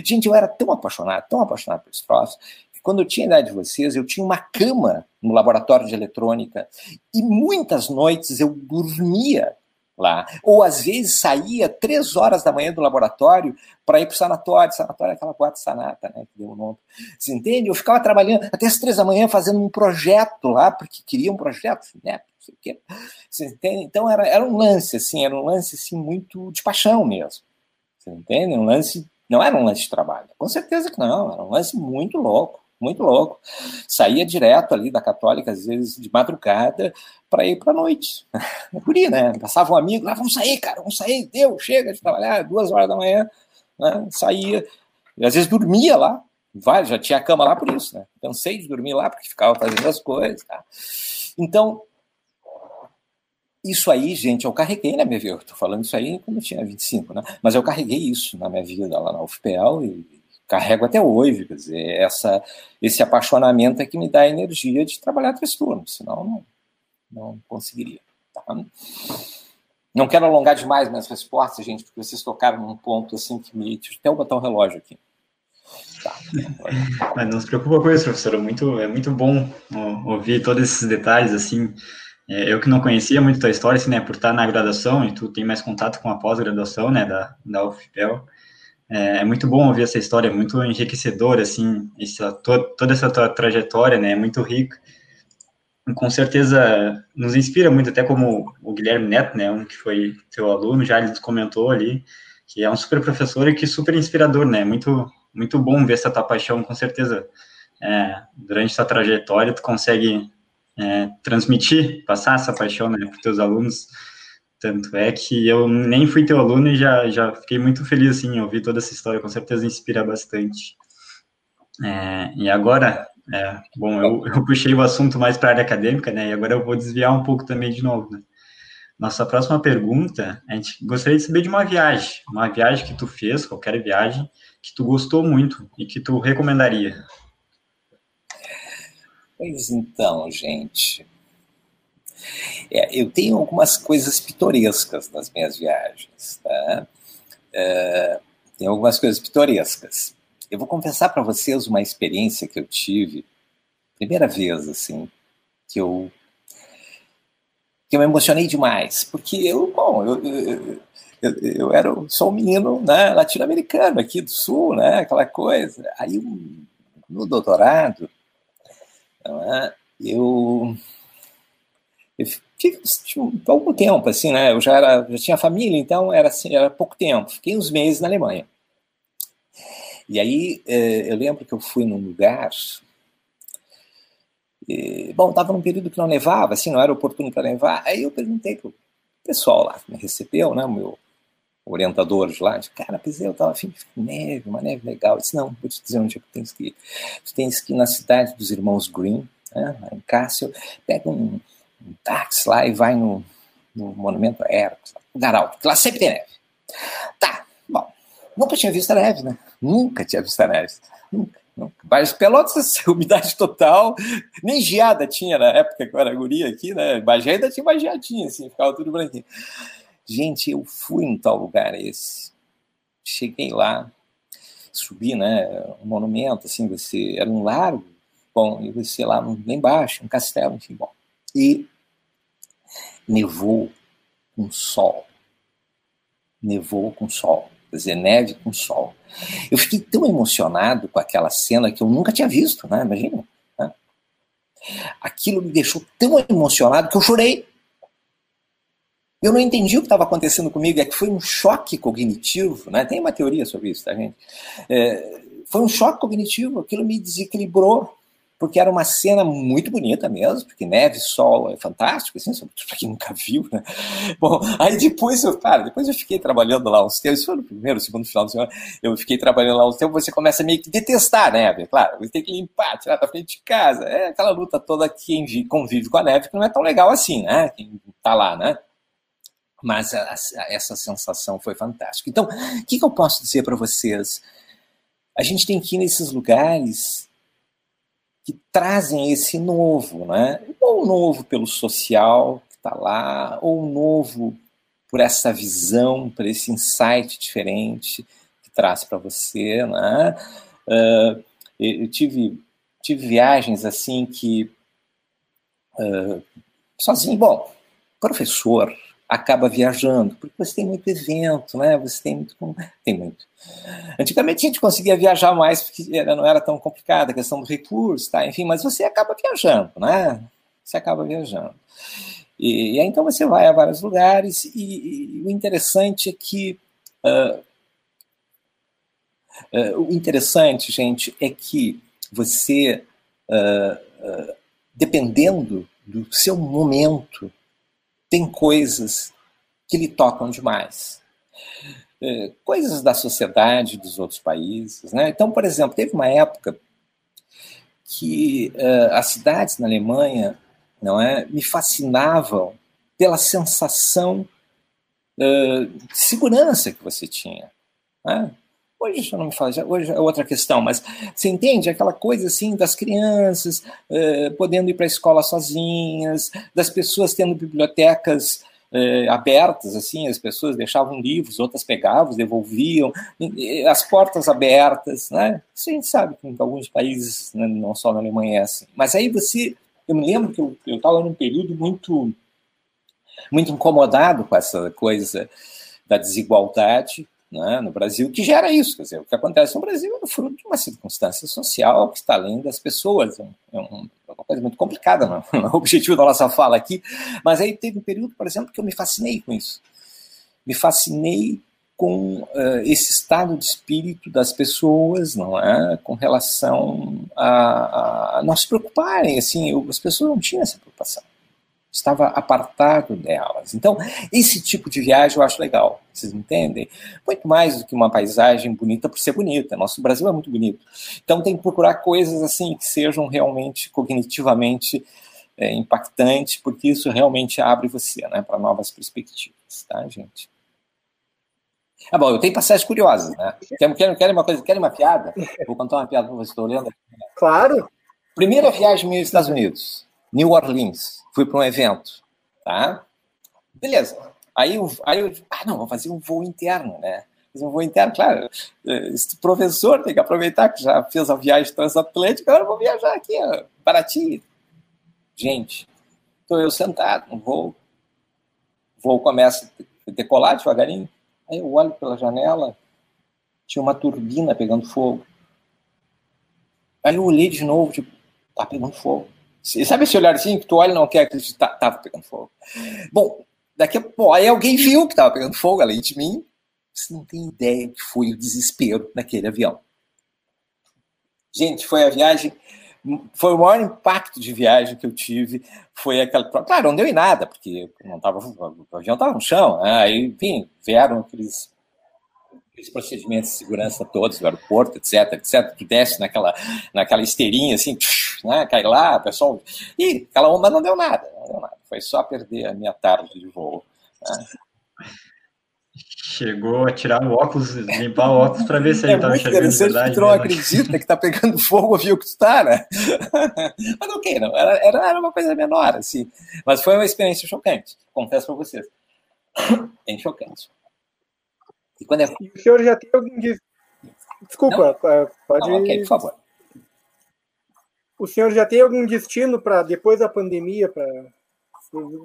Gente, eu era tão apaixonado, tão apaixonado troço, que quando eu tinha a idade de vocês, eu tinha uma cama no laboratório de eletrônica e muitas noites eu dormia lá. Ou às vezes saía três horas da manhã do laboratório para ir para o sanatório. Sanatório é aquela quarta sanata, né? Que deu nome. Você entende? Eu ficava trabalhando até as três da manhã fazendo um projeto lá, porque queria um projeto, né? O quê. Você entende? Então era, era um lance, assim, era um lance assim, muito de paixão mesmo. Você entende? Um lance. Não era um lance de trabalho. Com certeza que não, era um lance muito louco muito louco. Saía direto ali da Católica, às vezes de madrugada, para ir para a noite. Guria, né? Passava um amigo, lá, vamos sair, cara, vamos sair, deu, chega de trabalhar, duas horas da manhã, né? saía. E às vezes dormia lá, vai, já tinha cama lá por isso, né? Cansei de dormir lá, porque ficava fazendo as coisas. Tá? Então, isso aí, gente, eu carreguei na minha vida. Estou falando isso aí quando eu tinha 25, né? Mas eu carreguei isso na minha vida lá na UFPEL e carrego até hoje, quer dizer, essa, esse apaixonamento é que me dá a energia de trabalhar três turnos, senão não, não conseguiria. Tá? Não quero alongar demais minhas respostas, gente, porque vocês tocaram num ponto assim que me. Deixa eu até botar um relógio aqui. Tá. Mas não se preocupa com isso, professora. Muito, é muito bom ouvir todos esses detalhes, assim. É, eu que não conhecia muito a história, assim, né, por estar na graduação e tu tem mais contato com a pós-graduação, né, da, da UFPEL. É, é, muito bom ouvir essa história, é muito enriquecedora, assim, essa, to, toda essa tua trajetória, né, é muito rica. Com certeza nos inspira muito, até como o Guilherme Neto, né, um que foi teu aluno, já ele comentou ali, que é um super professor e que super inspirador, né, muito, muito bom ver essa tua paixão, com certeza, é, durante essa trajetória tu consegue é, transmitir, passar essa paixão, né, para os teus alunos, tanto é que eu nem fui teu aluno e já, já fiquei muito feliz, assim, ouvir toda essa história, com certeza inspira bastante. É, e agora, é, bom, eu, eu, puxei o assunto mais para a área acadêmica, né, e agora eu vou desviar um pouco também de novo, né. Nossa próxima pergunta, a gente gostaria de saber de uma viagem, uma viagem que tu fez, qualquer viagem, que tu gostou muito e que tu recomendaria. Pois então, gente, é, eu tenho algumas coisas pitorescas nas minhas viagens. Tá? É, tem algumas coisas pitorescas. Eu vou confessar para vocês uma experiência que eu tive, primeira vez, assim, que eu que eu me emocionei demais, porque eu, bom, eu, eu, eu, eu era só um menino né, latino-americano aqui do sul, né, aquela coisa. Aí, no doutorado, é, eu eu fiquei tipo, algum tempo, assim, né? Eu já, era, já tinha família, então era, assim, era pouco tempo. Fiquei uns meses na Alemanha. E aí eh, eu lembro que eu fui num lugar. E, bom, estava num período que não nevava, assim, não era oportuno para nevar. Aí eu perguntei pro pessoal lá que me recebeu, né? O meu orientador de lá, de cara, pois eu estava afim de neve, uma neve legal. Eu disse, não, vou te dizer onde é que tens que ir. Tu tens que ir na cidade dos irmãos Green, né, em Cássio, pega um um táxi lá e vai no, no Monumento Aéreo, lugar alto, que lá sempre tem neve. Tá, bom. Nunca tinha visto neve, né? Nunca tinha visto neve. Nunca. Mas Pelotas, umidade total, nem geada tinha na época que eu era guria aqui, né? Bagé ainda tinha uma geadinha, assim, ficava tudo branquinho. Gente, eu fui em tal lugar esse. Cheguei lá, subi, né? Um monumento, assim, você era um largo, bom, e você lá, lá embaixo, um castelo, enfim, bom e nevou com sol. Nevou com sol, quer dizer, neve com sol. Eu fiquei tão emocionado com aquela cena que eu nunca tinha visto, né? Imagina. Né? Aquilo me deixou tão emocionado que eu chorei. Eu não entendi o que estava acontecendo comigo, é que foi um choque cognitivo, né? Tem uma teoria sobre isso, tá, gente? É, foi um choque cognitivo, aquilo me desequilibrou porque era uma cena muito bonita mesmo, porque neve, sol é fantástico, assim, para quem nunca viu, né? Bom, aí depois eu, cara, depois eu fiquei trabalhando lá uns tempos, isso foi no primeiro, segundo final do semana, eu fiquei trabalhando lá uns tempos, você começa meio que detestar a neve, claro, você tem que limpar, tirar da frente de casa, é aquela luta toda que convive com a neve, que não é tão legal assim, né? Quem tá lá, né? Mas a, a, essa sensação foi fantástica. Então, o que, que eu posso dizer para vocês? A gente tem que ir nesses lugares que trazem esse novo, né? ou novo pelo social que está lá, ou novo por essa visão, por esse insight diferente que traz para você. Né? Uh, eu tive, tive viagens assim que uh, sozinho, bom, professor acaba viajando, porque você tem muito evento, né? Você tem muito. Tem muito. Antigamente a gente conseguia viajar mais porque era, não era tão complicada a questão do recurso, tá? Enfim, mas você acaba viajando, né? Você acaba viajando. E, e aí então você vai a vários lugares, e, e o interessante é que. Uh, uh, o interessante, gente, é que você, uh, dependendo do seu momento, tem coisas que lhe tocam demais. coisas da sociedade dos outros países. Né? Então, por exemplo, teve uma época que as cidades na Alemanha não é, me fascinavam pela sensação uh, de segurança que você tinha. Né? Hoje já não me faz, hoje é outra questão, mas você entende aquela coisa assim das crianças uh, podendo ir para a escola sozinhas, das pessoas tendo bibliotecas uh, abertas, assim, as pessoas deixavam livros, outras pegavam, devolviam, as portas abertas, né? Isso a gente sabe que em alguns países, né, não só na Alemanha é assim. Mas aí você eu me lembro que eu estava num período muito, muito incomodado com essa coisa da desigualdade né, no Brasil, que gera isso. Quer dizer, o que acontece no Brasil é fruto de uma circunstância social que está além das pessoas. É, um, é uma coisa muito complicada, não, não é o objetivo da nossa fala aqui. Mas aí teve um período, por exemplo, que eu me fascinei com isso. Me fascinei com uh, esse estado de espírito das pessoas, não é, com relação a, a não se preocuparem, assim, eu, as pessoas não tinham essa preocupação, estava apartado delas. Então, esse tipo de viagem eu acho legal, vocês entendem? Muito mais do que uma paisagem bonita por ser bonita. Nosso Brasil é muito bonito, então tem que procurar coisas assim que sejam realmente cognitivamente é, impactantes, porque isso realmente abre você, né, para novas perspectivas, tá, gente? Ah, bom, eu tenho passagens curiosas, né? Querem, querem, uma coisa, querem uma piada? Vou contar uma piada para vocês, estou olhando. Claro. Primeira viagem minha aos Estados Unidos, New Orleans. Fui para um evento, tá? Beleza. Aí, eu, aí eu, ah, não, vou fazer um voo interno, né? Fazer um voo interno, claro. Esse professor tem que aproveitar que já fez a viagem transatlântica, agora eu vou viajar aqui, ó, baratinho. Gente, estou eu sentado no voo. O voo começa a decolar devagarinho Aí eu olho pela janela, tinha uma turbina pegando fogo. Aí eu olhei de novo, tipo, tá pegando fogo. Sabe esse olhar assim, que tu olha e não quer acreditar, tava pegando fogo. Bom, daqui a pouco, aí alguém viu que tava pegando fogo, além de mim. Você não tem ideia que foi o desespero naquele avião. Gente, foi a viagem foi o maior impacto de viagem que eu tive. Foi aquela. Claro, não deu em nada, porque não tava, o avião estava no chão. Né? Aí, enfim, vieram aqueles, aqueles procedimentos de segurança todos do aeroporto, etc, etc. Tu desce naquela, naquela esteirinha, assim, né? cai lá, pessoal. E aquela onda não deu nada, não deu nada. Foi só perder a minha tarde de voo. Né? Chegou a tirar o óculos, limpar o óculos para ver se ele estava é enxergando de verdade. Tu não acredita que está pegando fogo viu que tu está, né? Mas ok, não, era, era, era uma coisa menor, assim. Mas foi uma experiência chocante, confesso para vocês. Bem chocante. E quando é... E o senhor já tem algum... Desculpa, não? É, pode... Não, ok, por favor. O senhor já tem algum destino para depois da pandemia, para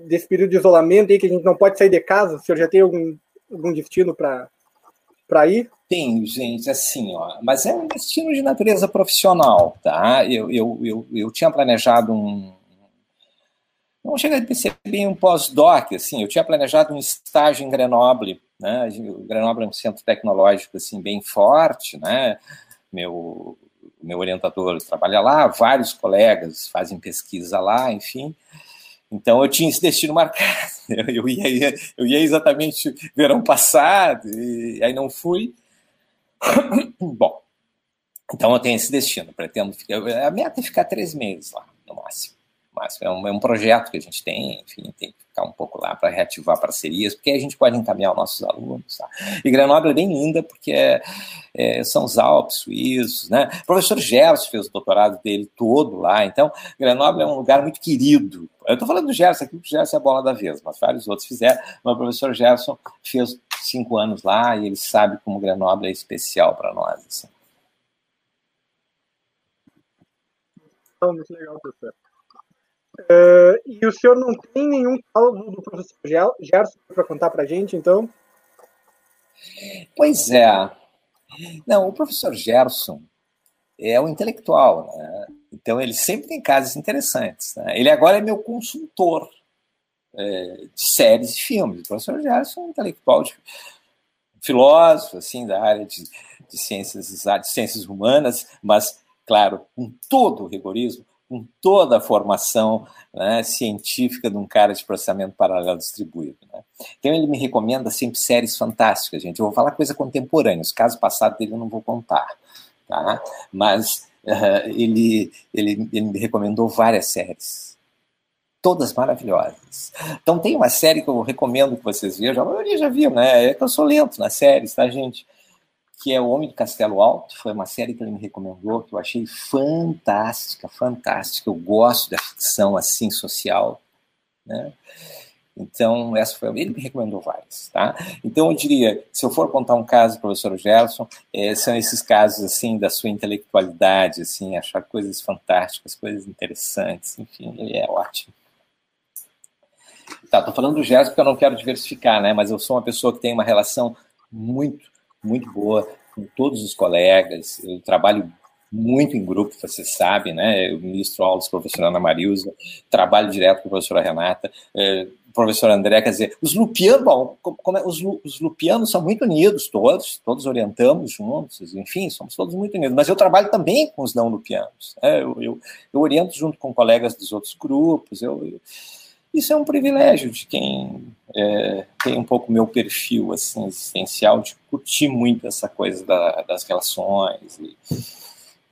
desse período de isolamento aí que a gente não pode sair de casa? O senhor já tem algum algum destino para ir? Tenho, gente, assim, ó, mas é um destino de natureza profissional, tá? Eu, eu, eu, eu tinha planejado um. Não chega a perceber um pós-doc, assim, eu tinha planejado um estágio em Grenoble, né? O Grenoble é um centro tecnológico, assim, bem forte, né? Meu, meu orientador trabalha lá, vários colegas fazem pesquisa lá, enfim. Então eu tinha esse destino marcado. Eu ia, eu ia exatamente verão passado, e aí não fui. Bom, então eu tenho esse destino. Pretendo ficar. A meta é ficar três meses lá, no máximo. É, um, é um projeto que a gente tem, enfim, tem que ficar um pouco lá para reativar parcerias, porque a gente pode encaminhar os nossos alunos. Tá? E Grenoble é bem linda, porque é, é, são os Alpes suíços, né? O professor Gerson fez o doutorado dele todo lá, então Grenoble é um lugar muito querido. Eu estou falando do Gerson aqui, porque o Gerson é a bola da vez, mas vários outros fizeram, mas o professor Gerson fez cinco anos lá e ele sabe como Grenoble é especial para nós. Assim. Muito legal, professor. Uh, e o senhor não tem nenhum caso do professor Gerson para contar para a gente, então? Pois é. Não, o professor Gerson é um intelectual, né? então ele sempre tem casos interessantes. Né? Ele agora é meu consultor é, de séries e filmes. O professor Gerson é um intelectual, de, filósofo, assim, da área de, de ciências, de ciências humanas, mas, claro, com todo o rigorismo, com toda a formação né, científica de um cara de processamento paralelo distribuído. Né? Então ele me recomenda sempre séries fantásticas, gente. Eu vou falar coisa contemporânea, os casos passados dele eu não vou contar, tá? mas uh, ele, ele, ele me recomendou várias séries, todas maravilhosas. Então tem uma série que eu recomendo que vocês vejam, a maioria já viu, né? É que eu sou lento nas séries, tá, gente? Que é O Homem do Castelo Alto, foi uma série que ele me recomendou, que eu achei fantástica, fantástica. Eu gosto da ficção assim social, né? Então, essa foi ele me recomendou várias, tá? Então, eu diria, se eu for contar um caso, professor Gerson, é, são esses casos assim da sua intelectualidade, assim, achar coisas fantásticas, coisas interessantes, enfim, ele é ótimo. Tá, tô falando do Gerson porque eu não quero diversificar, né? Mas eu sou uma pessoa que tem uma relação muito muito boa com todos os colegas. Eu trabalho muito em grupo, você sabe, né? Eu ministro aulas com a professora Ana Marilza, trabalho direto com a professora Renata, é, professor André, quer dizer, os lupianos, bom, como é, os, os lupianos são muito unidos, todos, todos orientamos juntos, enfim, somos todos muito unidos, mas eu trabalho também com os não lupianos, né? eu, eu, eu, oriento junto com colegas dos outros grupos, eu, eu isso é um privilégio de quem é, tem um pouco meu perfil assim, existencial, de curtir muito essa coisa da, das relações e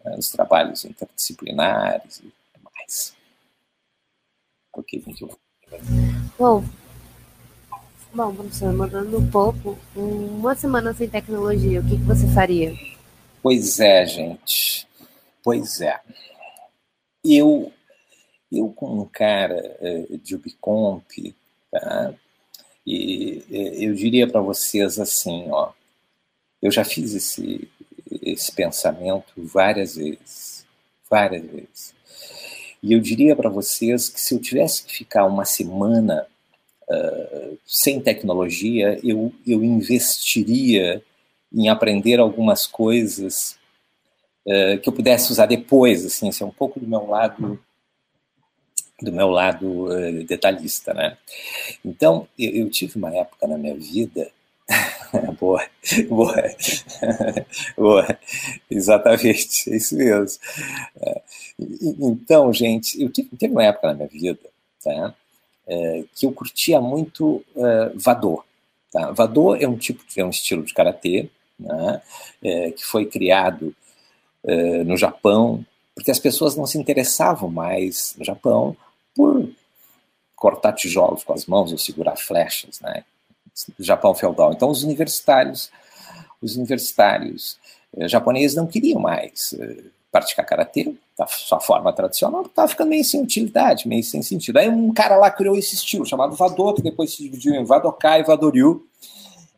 é, os trabalhos interdisciplinares e mais. Ok. Bom, bom, professor, mudando um pouco, uma semana sem tecnologia, o que, que você faria? Pois é, gente. Pois é. Eu eu, como um cara uh, de Ubicomp, tá? e uh, eu diria para vocês assim, ó, eu já fiz esse, esse pensamento várias vezes, várias vezes. E eu diria para vocês que se eu tivesse que ficar uma semana uh, sem tecnologia, eu, eu investiria em aprender algumas coisas uh, que eu pudesse usar depois, assim, é um pouco do meu lado do meu lado uh, detalhista, né? Então, eu, eu, tive uma época na minha vida boa, boa, boa, exatamente, é isso mesmo. É, então, gente, eu tive, teve uma época na minha vida, tá? É, que eu curtia muito uh, Vador. Tá? Vador é um tipo, é um estilo de karatê, né? É, que foi criado uh, no Japão porque as pessoas não se interessavam mais no Japão por cortar tijolos com as mãos ou segurar flechas, né? Japão feudal. Então os universitários, os universitários eh, japoneses não queriam mais eh, praticar karatê da sua forma tradicional, estava ficando meio sem utilidade, meio sem sentido. Aí um cara lá criou esse estilo chamado Vado, que depois se dividiu em Vadokai e Vadoryu.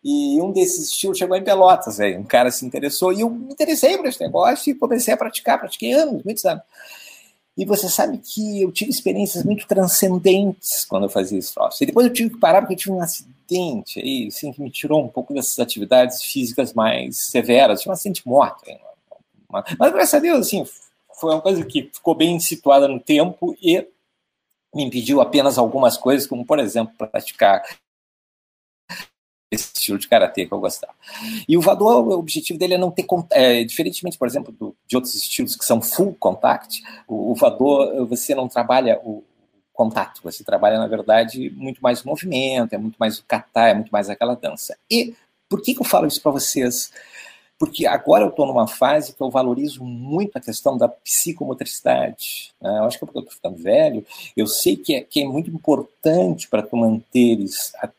E um desses estilos chegou em Pelotas, aí. um cara se interessou e eu me interessei por esse negócio e comecei a praticar, pratiquei anos, muitos anos. E você sabe que eu tive experiências muito transcendentes quando eu fazia esse troço. E depois eu tive que parar porque eu tive um acidente aí, assim, que me tirou um pouco dessas atividades físicas mais severas. Tive um acidente morto. Mas, graças a Deus, assim, foi uma coisa que ficou bem situada no tempo e me impediu apenas algumas coisas, como, por exemplo, praticar esse estilo de karatê que eu gostava. E o Vador, o objetivo dele é não ter, é, diferentemente, por exemplo, do, de outros estilos que são full contact, o, o Vador, você não trabalha o contato, você trabalha, na verdade, muito mais o movimento, é muito mais o kata, é muito mais aquela dança. E por que, que eu falo isso para vocês? porque agora eu estou numa fase que eu valorizo muito a questão da psicomotricidade. Né? Eu acho que é porque eu estou ficando velho, eu sei que é, que é muito importante para tu manteres as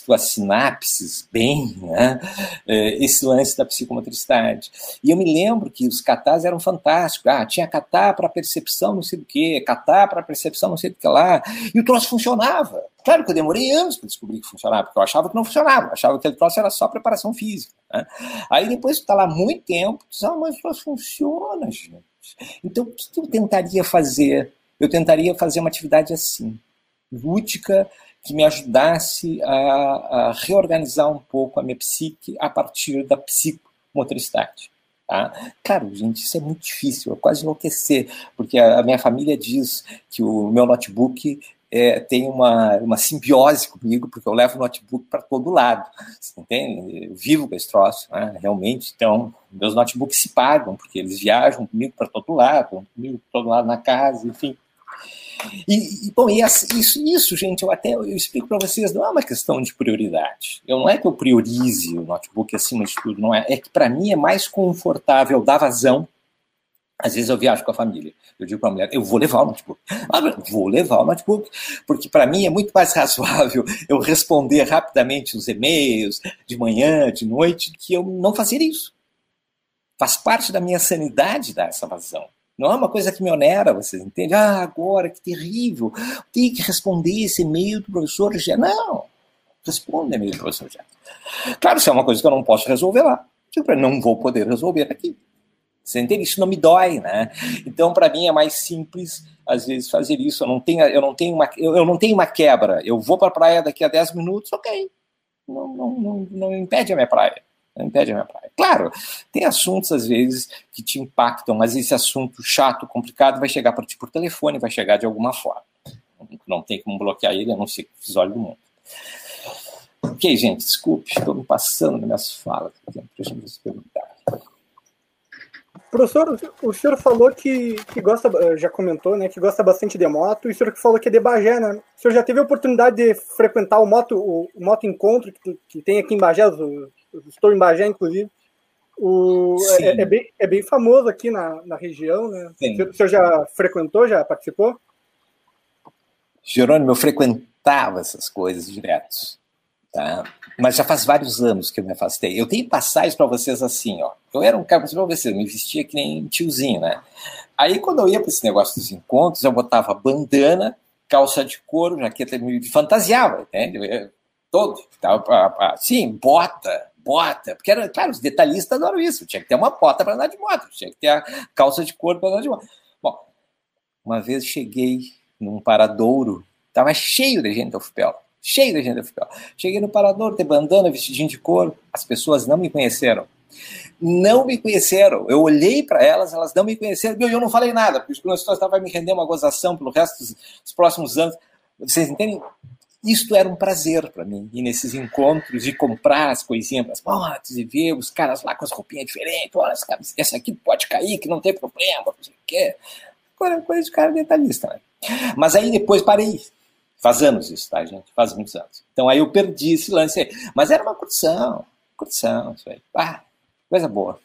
tuas, sinapses bem, né? É, esse lance da psicomotricidade. E eu me lembro que os catás eram fantásticos. Ah, tinha catá para percepção não sei do que, catá para percepção não sei do que lá, e o troço funcionava. Claro que eu demorei anos para descobrir que funcionava, porque eu achava que não funcionava, eu achava que aquele troço era só preparação física. Né? Aí depois está lá muito tempo, diz, ah, mas o troço funciona, gente. Então, o que eu tentaria fazer? Eu tentaria fazer uma atividade assim, lúdica, que me ajudasse a, a reorganizar um pouco a minha psique a partir da psicomotricidade. Tá? Claro, gente, isso é muito difícil, eu quase enlouquecer, porque a, minha família diz que o meu notebook é, tem uma, uma simbiose comigo, porque eu levo o notebook para todo lado, entende? Eu vivo com esse troço, né? realmente. Então, meus notebooks se pagam, porque eles viajam comigo para todo lado, comigo para todo lado na casa, enfim. E, bom, e isso, isso, gente, eu até eu explico para vocês, não é uma questão de prioridade. Eu não é que eu priorize o notebook acima de tudo, não é. É que para mim é mais confortável dar vazão. Às vezes eu viajo com a família. Eu digo para a mulher, eu vou levar o notebook. Ah, vou levar o notebook, porque para mim é muito mais razoável eu responder rapidamente os e-mails de manhã, de noite, que eu não fazer isso. Faz parte da minha sanidade dar essa vazão. Não é uma coisa que me onera, vocês entendem? Ah, agora, que terrível. Tem que responder esse e-mail do professor Gé. Não, responda e-mail do professor Gé. Claro, se é uma coisa que eu não posso resolver lá. Tipo, não vou poder resolver aqui. Você entende? Isso não me dói, né? Então, para mim é mais simples às vezes fazer isso. Eu não tenho, eu não tenho uma, eu não tenho uma quebra. Eu vou para a praia daqui a 10 minutos, ok. Não, não, não, não impede a minha praia. Não impede a minha praia. Claro, tem assuntos às vezes que te impactam, mas esse assunto chato, complicado, vai chegar para ti por telefone, vai chegar de alguma forma. Não tem como bloquear ele, a não ser que olhos do mundo. Ok, gente, desculpe, estou me passando nas minhas falas. Deixa eu perguntar. Professor, o senhor falou que, que gosta, eh, já comentou, né, que gosta bastante de moto, e o senhor que falou que é de Bagé, né? O senhor já teve a oportunidade de frequentar o moto, o, o moto encontro que, que tem aqui em Bagé, o, estou em Bagé, inclusive. O, é, é, bem, é bem famoso aqui na, na região, né? Sim. O senhor já frequentou, já participou? Jerônimo, eu frequentava essas coisas direto. Tá? Mas já faz vários anos que eu me afastei. Eu tenho passagens para vocês assim, ó. Eu era um cara, para vocês, eu me vestia que nem tiozinho, né? Aí quando eu ia para esse negócio dos encontros, eu botava bandana, calça de couro, jaqueta, me fantasiava, entende? todo, tava, sim, bota, bota, porque era, claro, os detalhistas adoram isso, tinha que ter uma bota para andar de moto, tinha que ter a calça de couro para andar de moto. Bom, uma vez cheguei num paradouro, tava cheio de gente da UFPEL, cheio de gente da UFPEL. Cheguei no paradouro, de bandana, vestidinho de couro, as pessoas não me conheceram. Não me conheceram. Eu olhei para elas, elas não me conheceram. E eu não falei nada, porque o professor vai me render uma gozação pelo resto dos, dos próximos anos. Vocês entendem? Isto era um prazer para mim, ir nesses encontros e comprar as coisinhas para as motos e ver os caras lá com as roupinhas diferentes. Olha, essa aqui pode cair, que não tem problema, não sei o quê. Agora, coisa de cara detalhista, né? Mas aí depois parei. Faz anos isso, tá, gente? Faz muitos anos. Então aí eu perdi esse lance aí. Mas era uma curtição, curtição, isso aí. Ah, coisa boa.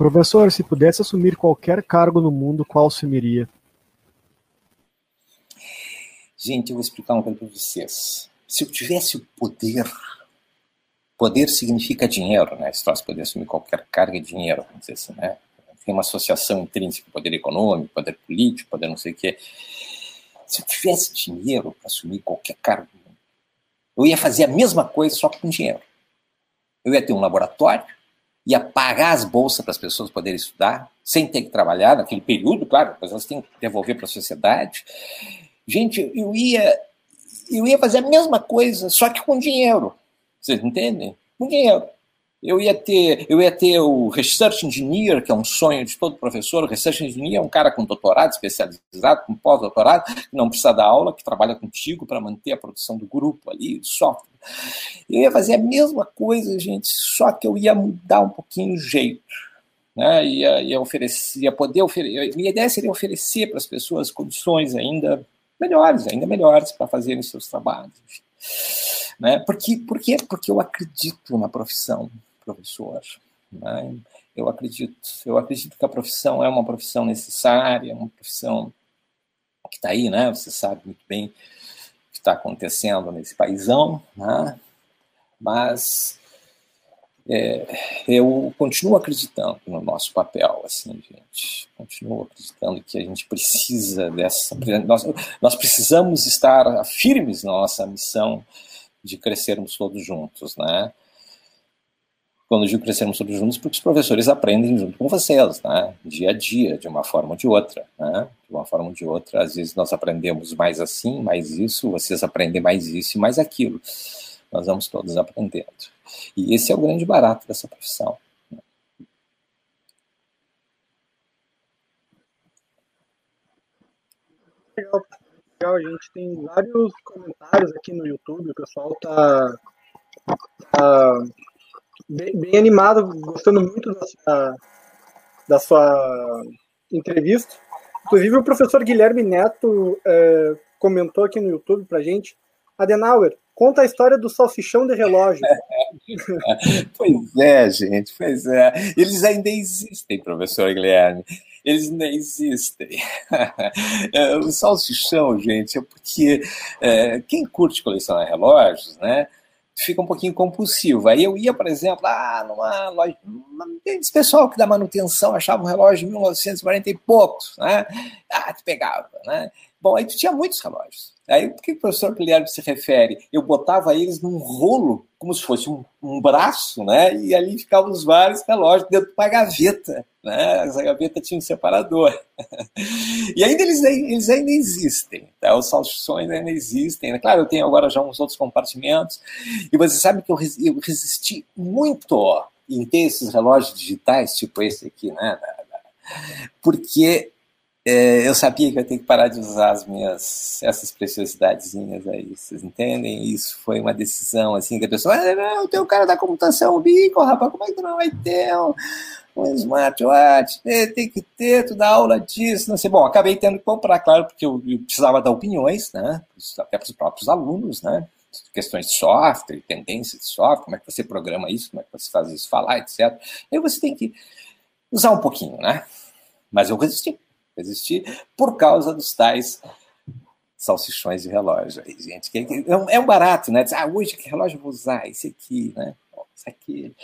Professor, se pudesse assumir qualquer cargo no mundo, qual assumiria? Gente, eu vou explicar uma coisa para vocês. Se eu tivesse o poder, poder significa dinheiro, né? Se nós poder assumir qualquer cargo de dinheiro, vamos dizer assim, né? Tem uma associação intrínseca, poder econômico, poder político, poder não sei o quê. Se eu tivesse dinheiro para assumir qualquer cargo, eu ia fazer a mesma coisa, só com dinheiro. Eu ia ter um laboratório, ia pagar as bolsas para as pessoas poderem estudar, sem ter que trabalhar naquele período, claro, depois elas têm que devolver para a sociedade. Gente, eu ia, eu ia fazer a mesma coisa, só que com dinheiro. Vocês entendem? Com dinheiro. Eu ia ter, eu ia ter o research engineer, que é um sonho de todo professor. O research engineer é um cara com doutorado especializado, com pós-doutorado, que não precisa dar aula, que trabalha contigo para manter a produção do grupo ali, do software. Eu ia fazer a mesma coisa, gente, só que eu ia mudar um pouquinho o jeito. Né? Ia, ia, oferecer, ia poder oferecer. Minha ideia seria oferecer para as pessoas condições ainda melhores, ainda melhores para fazerem seus trabalhos. Né? Por, quê? Por quê? Porque eu acredito na profissão professor. Né? Eu acredito, eu acredito que a profissão é uma profissão necessária, uma profissão que está aí, né? Você sabe muito bem o que está acontecendo nesse paísão, né? Mas é, eu continuo acreditando no nosso papel, assim, gente. Continuo acreditando que a gente precisa dessa. Nós, nós precisamos estar firmes na nossa missão de crescermos todos juntos, né? Quando digo crescermos todos juntos, porque os professores aprendem junto com vocês, né? Dia a dia, de uma forma ou de outra, né? De uma forma ou de outra, às vezes nós aprendemos mais assim, mais isso, vocês aprendem mais isso e mais aquilo. Nós vamos todos aprendendo. E esse é o grande barato dessa profissão. Legal, legal. A gente tem vários comentários aqui no YouTube. O pessoal tá, tá bem, bem, animado, gostando muito da sua, da sua entrevista. Inclusive, o professor Guilherme Neto é, comentou aqui no YouTube para gente. Adenauer, Conta a história do salsichão de relógio. pois é, gente, pois é. Eles ainda existem, professor Guilherme. Eles ainda existem. É, o salsichão, gente, é porque é, quem curte colecionar relógios, né? Fica um pouquinho compulsivo. Aí eu ia, por exemplo, lá numa loja. Esse pessoal que dá manutenção achava um relógio de 1940 e poucos, né? Ah, te pegava, né? Bom, aí tinha muitos relógios. Aí o que o professor Guilherme se refere? Eu botava eles num rolo, como se fosse um, um braço, né? E ali ficavam os vários relógios dentro de uma gaveta, né? Essa gaveta tinha um separador. e ainda eles, eles ainda existem, tá? Os salsichões ainda existem. Né? Claro, eu tenho agora já uns outros compartimentos. E você sabe que eu, eu resisti muito em ter esses relógios digitais, tipo esse aqui, né? Porque é, eu sabia que eu ia ter que parar de usar as minhas essas preciosidadezinhas aí, vocês entendem? Isso foi uma decisão assim que a pessoa, ah, não, tem o cara da computação, o bico, rapaz, como é que tu não vai ter um, um smartwatch? É, tem que ter, tu dá aula disso, não sei. Bom, acabei tendo que comprar, claro, porque eu, eu precisava dar opiniões, né? Até para os próprios alunos, né? questões de software, tendências de software, como é que você programa isso, como é que você faz isso falar, etc. Aí você tem que usar um pouquinho, né? Mas eu resisti existir por causa dos tais salsichões de relógio. Aí, gente, é, é um barato, né? Diz, ah, hoje que relógio vou usar? Esse aqui, né? Esse aqui.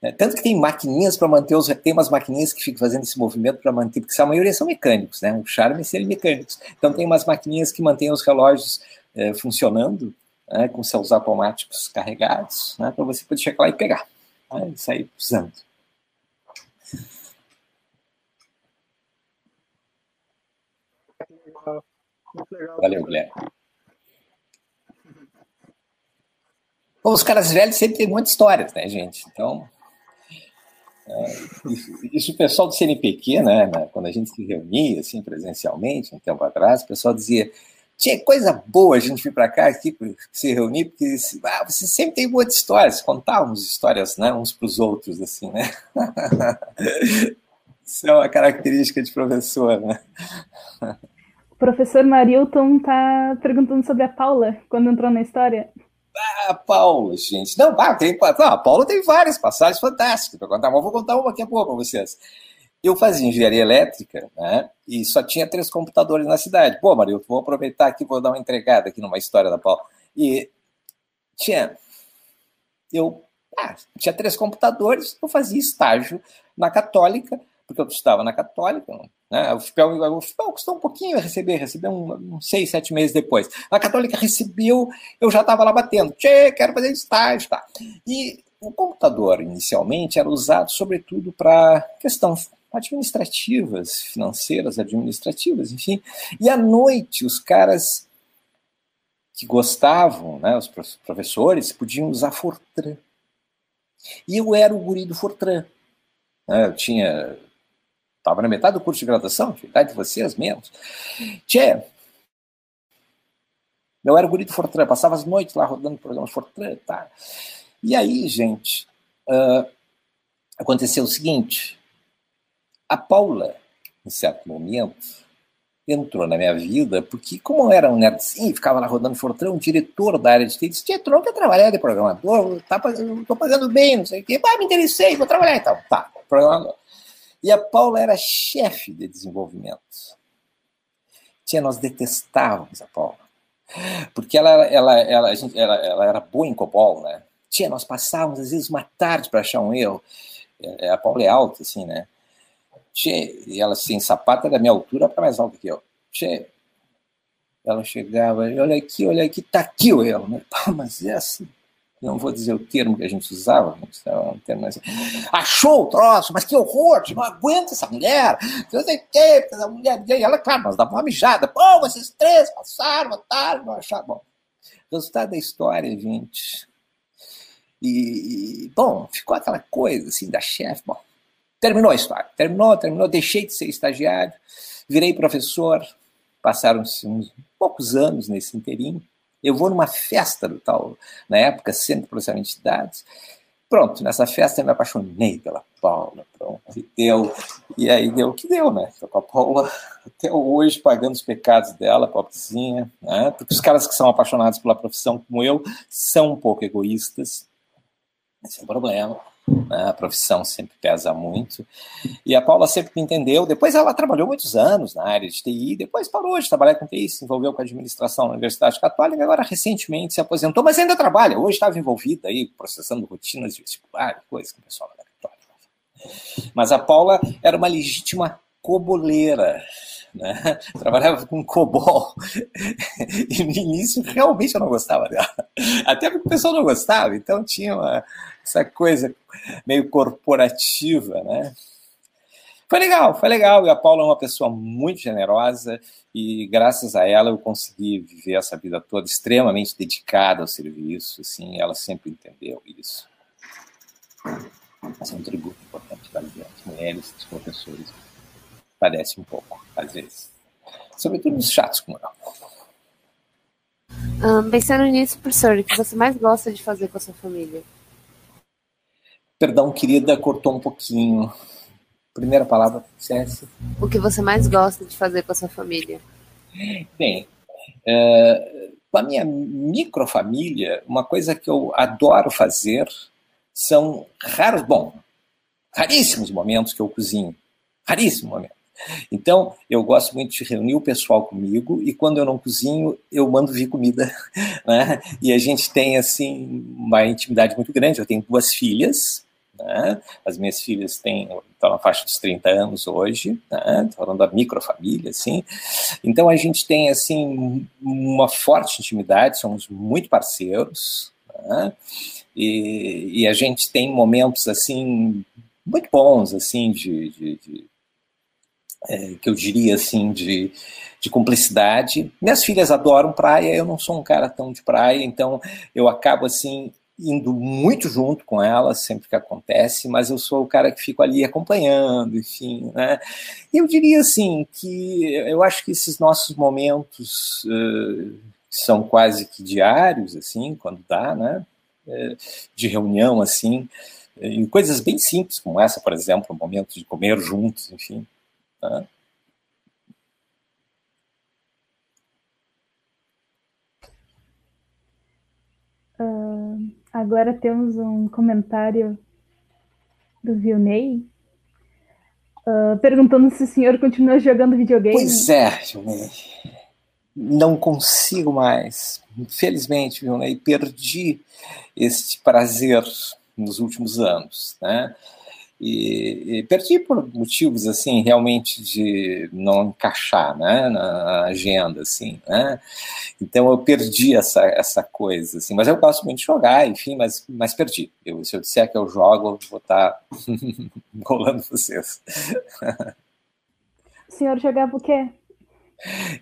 É, tanto que tem maquininhas para manter os. Tem umas maquininhas que ficam fazendo esse movimento para manter, porque a maioria são mecânicos, né? O charme é serem mecânicos. Então tem umas maquininhas que mantêm os relógios é, funcionando, né, com seus automáticos carregados, né, para você poder chegar lá e pegar né, e sair usando. Valeu, Guilherme. Bom, os caras velhos sempre têm muitas histórias, né, gente? Então, é, isso, o pessoal do CNPq, né, né, quando a gente se reunia assim presencialmente, um tempo atrás, o pessoal dizia: tinha coisa boa a gente vir para cá aqui se reunir, porque ah, você sempre tem muitas histórias, contávamos histórias né, uns para os outros, assim, né? Isso é uma característica de professor, né? professor Marilton tá perguntando sobre a Paula, quando entrou na história. Ah, Paula, gente. Não, ah, tem, não, a Paula tem várias passagens fantásticas para contar, mas vou contar uma aqui a pouco para vocês. Eu fazia engenharia elétrica, né? E só tinha três computadores na cidade. Pô, Marilton, vou aproveitar aqui, vou dar uma entregada aqui numa história da Paula. E tinha. Eu ah, tinha três computadores, eu fazia estágio na Católica porque eu estava na Católica, né? o, FIPEL, o FIPEL custou um pouquinho a receber, recebeu um, uns seis, sete meses depois. A Católica recebeu, eu já estava lá batendo, tchê, quero fazer estágio, tá. E o computador, inicialmente, era usado sobretudo para questões administrativas, financeiras, administrativas, enfim. E à noite, os caras que gostavam, né, os professores, podiam usar Fortran. E eu era o guri do Fortran. Né? Eu tinha Estava na metade do curso de graduação, idade de vocês mesmos. Tchê, eu era guri do Fortran, passava as noites lá rodando programas Fortran, tá? E aí, gente, uh, aconteceu o seguinte, a Paula, em certo momento, entrou na minha vida, porque como eu era um nerdzinho, ficava lá rodando Fortran, um diretor da área de TI disse, tu não quer trabalhar de programador, tá, tô pagando bem, não sei o quê, ah, me interessei, vou trabalhar então. Tá, programador. E a Paula era chefe de desenvolvimento. Tia, nós detestávamos a Paula. Porque ela, ela, ela, a gente, ela, ela era boa em COBOL, né? Tia, nós passávamos às vezes uma tarde para achar um erro. É, a Paula é alta, assim, né? Tchê, e ela assim, sapata da minha altura para mais alta que eu. Tchê, ela chegava, olha aqui, olha aqui, tá aqui o erro. Né? mas é assim, não vou dizer o termo que a gente usava, mas um termo assim, achou o troço, mas que horror, não aguenta essa mulher, não sei o que, essa mulher, e ela, claro, nós dava uma mijada, pô, vocês três passaram, mataram, não acharam, bom, resultado da história, gente, e, bom, ficou aquela coisa, assim, da chefe, bom, Terminou a história. Terminou, terminou. Deixei de ser estagiário, virei professor. Passaram-se uns poucos anos nesse inteirinho. Eu vou numa festa do tal, na época, Centro de Processamento de Dados. Pronto, nessa festa eu me apaixonei pela Paula. Pronto, e deu. E aí deu o que deu, né? Tô com a Paula até hoje pagando os pecados dela, pobrezinha. Né? Porque os caras que são apaixonados pela profissão, como eu, são um pouco egoístas. Esse é o problema. Né? A profissão sempre pesa muito. E a Paula sempre me entendeu. Depois ela trabalhou muitos anos na área de TI, depois parou de trabalhar com TI, se envolveu com a administração na Universidade Católica, agora recentemente se aposentou, mas ainda trabalha. Hoje estava envolvida aí, processando rotinas de vestibular, coisa que o pessoal da Católica. Mas a Paula era uma legítima coboleira né? Trabalhava com COBOL. E no início realmente eu não gostava dela. Até porque o pessoal não gostava, então tinha uma, essa coisa meio corporativa, né? Foi legal, foi legal. E a Paula é uma pessoa muito generosa e graças a ela eu consegui viver essa vida toda extremamente dedicada ao serviço, assim, ela sempre entendeu isso. Esse é um tributo importante das mulheres, dos professores padece um pouco, às vezes. Sobretudo os chatos como eu. Um, pensando nisso, professor, o que você mais gosta de fazer com a sua família? Perdão, querida, cortou um pouquinho. Primeira palavra, César. O que você mais gosta de fazer com a sua família? Bem, é, com a minha microfamília, uma coisa que eu adoro fazer são raros, bom, raríssimos momentos que eu cozinho. Raríssimo momento. Então, eu gosto muito de reunir o pessoal comigo e quando eu não cozinho, eu mando vir comida, né? E a gente tem, assim, uma intimidade muito grande. Eu tenho duas filhas, né? As minhas filhas têm, estão na faixa dos 30 anos hoje, né? falando da microfamília, assim. Então, a gente tem, assim, uma forte intimidade, somos muito parceiros, né? E, e a gente tem momentos, assim, muito bons, assim, de, de, de é, que eu diria assim, de, de cumplicidade. Minhas filhas adoram praia, eu não sou um cara tão de praia, então eu acabo assim indo muito junto com elas sempre que acontece, mas eu sou o cara que fico ali acompanhando, enfim, né? Eu diria assim que eu acho que esses nossos momentos uh, são quase que diários, assim, quando dá, né? Uh, de reunião, assim, em coisas bem simples como essa, por exemplo, o momento de comer juntos, enfim, Tá? Uh, agora temos um comentário do Vilney uh, perguntando se o senhor continua jogando videogame. Pois é, Vilney. Não consigo mais. Infelizmente, Vilney, perdi este prazer nos últimos anos, né? E, e, perdi por motivos assim realmente de não encaixar né, na agenda assim né? então eu perdi essa, essa coisa assim mas eu gosto muito de jogar enfim mas, mas perdi eu, se eu disser que eu jogo eu vou estar tá rolando vocês o senhor jogava o quê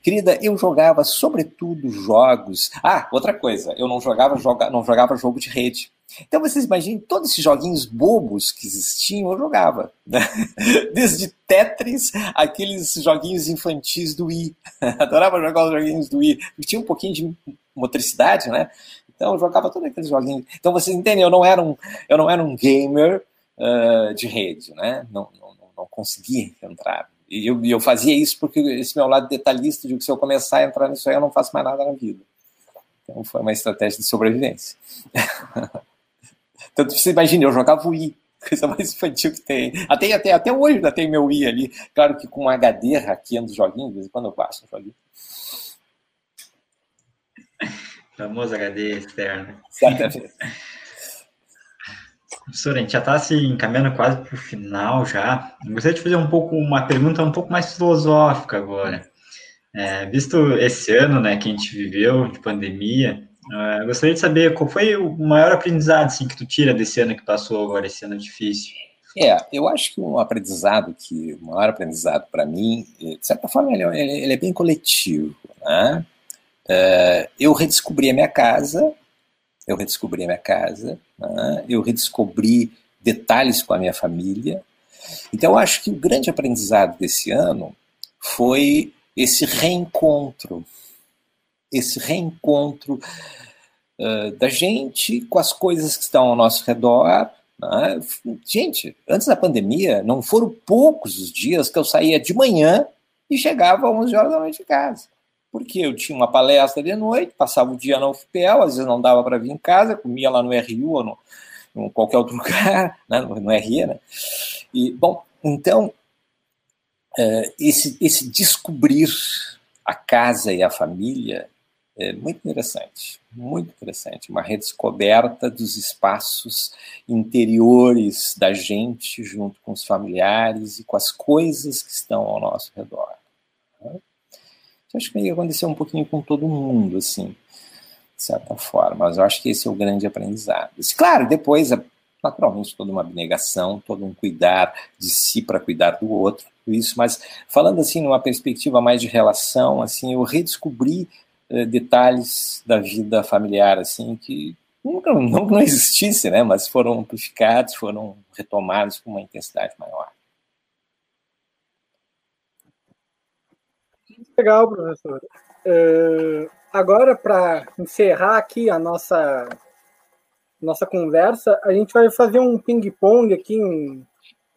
Querida, eu jogava sobretudo jogos. Ah, outra coisa, eu não jogava, joga... não jogava jogo de rede. Então vocês imaginem todos esses joguinhos bobos que existiam, eu jogava. Né? Desde Tetris, aqueles joguinhos infantis do Wii. Adorava jogar os joguinhos do Wii. Tinha um pouquinho de motricidade, né? Então eu jogava todos aqueles joguinhos. Então vocês entendem, eu não era um, eu não era um gamer uh, de rede, né? Não, não, não conseguia entrar E eu, eu fazia isso porque esse meu lado detalhista de que se eu começar a entrar nisso aí, eu não faço mais nada na vida. Então foi uma estratégia de sobrevivência. Tanto você imagina, eu jogava o I, coisa mais infantil que tem. Até, até, até hoje ainda tem meu I ali. Claro que com HD hackeando os joguinhos, de vez em quando eu passo um joguinho. Famoso HD externo. Exatamente. Professor, a gente já está se assim, encaminhando quase para o final já. Eu gostaria de fazer um pouco uma pergunta um pouco mais filosófica agora. É, visto esse ano né, que a gente viveu de pandemia, é, gostaria de saber qual foi o maior aprendizado assim, que tu tira desse ano que passou agora, esse ano difícil. É, eu acho que um aprendizado que, o maior aprendizado para mim, de certa forma, ele, é, ele é bem coletivo. Né? É, eu redescobri a minha casa, eu redescobri a minha casa, né? eu redescobri detalhes com a minha família. Então, eu acho que o grande aprendizado desse ano foi esse reencontro, esse reencontro uh, da gente com as coisas que estão ao nosso redor. Né? Gente, antes da pandemia, não foram poucos os dias que eu saía de manhã e chegava às 11 horas da noite em casa. Porque eu tinha uma palestra de noite, passava o dia na UFPEL, às vezes não dava para vir em casa, comia lá no RU ou no, em qualquer outro lugar, né? no, no RE, né? E, bom, então, é, esse, esse descobrir a casa e a família é muito interessante, muito interessante. Uma redescoberta dos espaços interiores da gente, junto com os familiares e com as coisas que estão ao nosso redor. Acho que aconteceu um pouquinho com todo mundo, assim, de certa forma. Mas eu acho que esse é o grande aprendizado. Claro, depois, naturalmente, toda uma abnegação, todo um cuidar de si para cuidar do outro, isso. Mas falando assim, numa perspectiva mais de relação, assim, eu redescobri eh, detalhes da vida familiar, assim, que nunca não, não existisse, né? Mas foram amplificados, foram retomados com uma intensidade maior. Legal, professor. Uh, agora, para encerrar aqui a nossa, nossa conversa, a gente vai fazer um ping-pong aqui, um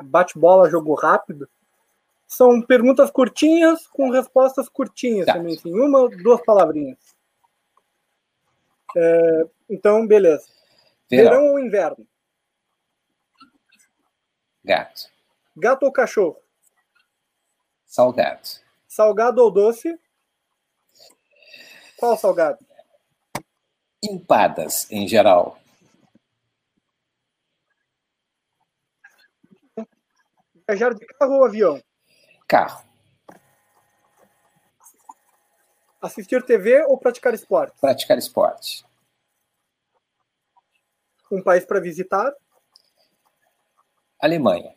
bate-bola, jogo rápido. São perguntas curtinhas com respostas curtinhas tá. também, assim, uma, duas palavrinhas. Uh, então, beleza. Verão. Verão ou inverno? Gato. Gato ou cachorro? Salgado. Salgado ou doce? Qual salgado? Empadas, em geral. Viajar de carro ou avião? Carro. Assistir TV ou praticar esporte? Praticar esporte. Um país para visitar? Alemanha.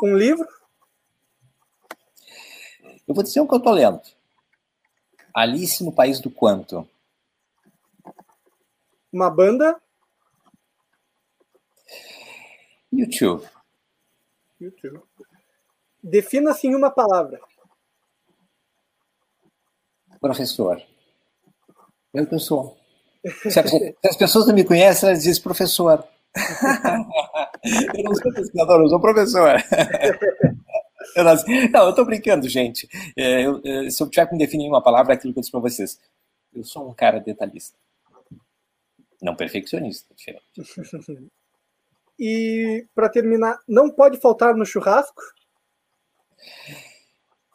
Um livro? Eu vou dizer o que eu estou lendo. Alice no País do Quanto. Uma banda? YouTube. YouTube. Defina-se em uma palavra. Professor. Eu que eu sou. Se, as pessoas não me conhecem, elas dizem professor. eu não sou pesquisador, eu sou professor. Não, eu tô brincando, gente. É, eu, é, se eu tiver que me definir uma palavra, é aquilo que eu disse para vocês. Eu sou um cara detalhista. Não perfeccionista, diferente. E, para terminar, não pode faltar no churrasco?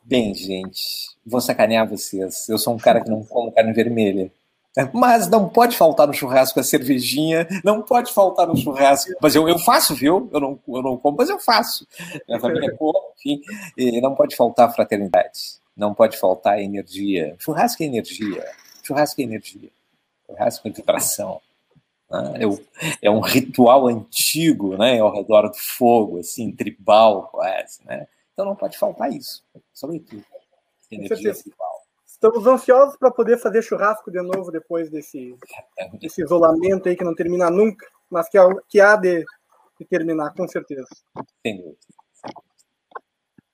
Bem, gente, vou sacanear vocês. Eu sou um cara que não como carne vermelha. Mas não pode faltar no churrasco a cervejinha, não pode faltar no churrasco. Mas eu, eu faço, viu? Eu não, eu não como, mas eu faço. Minha família come, enfim. E não pode faltar fraternidade, não pode faltar energia. Churrasco é energia, churrasco é energia, churrasco é vibração. Né? É, é um ritual antigo, né? Ao redor do fogo, assim, tribal quase, né? Então não pode faltar isso, sobretudo. Energia. Estamos ansiosos para poder fazer churrasco de novo depois desse, desse isolamento aí que não termina nunca, mas que, que há de, de terminar, com certeza. Entendi.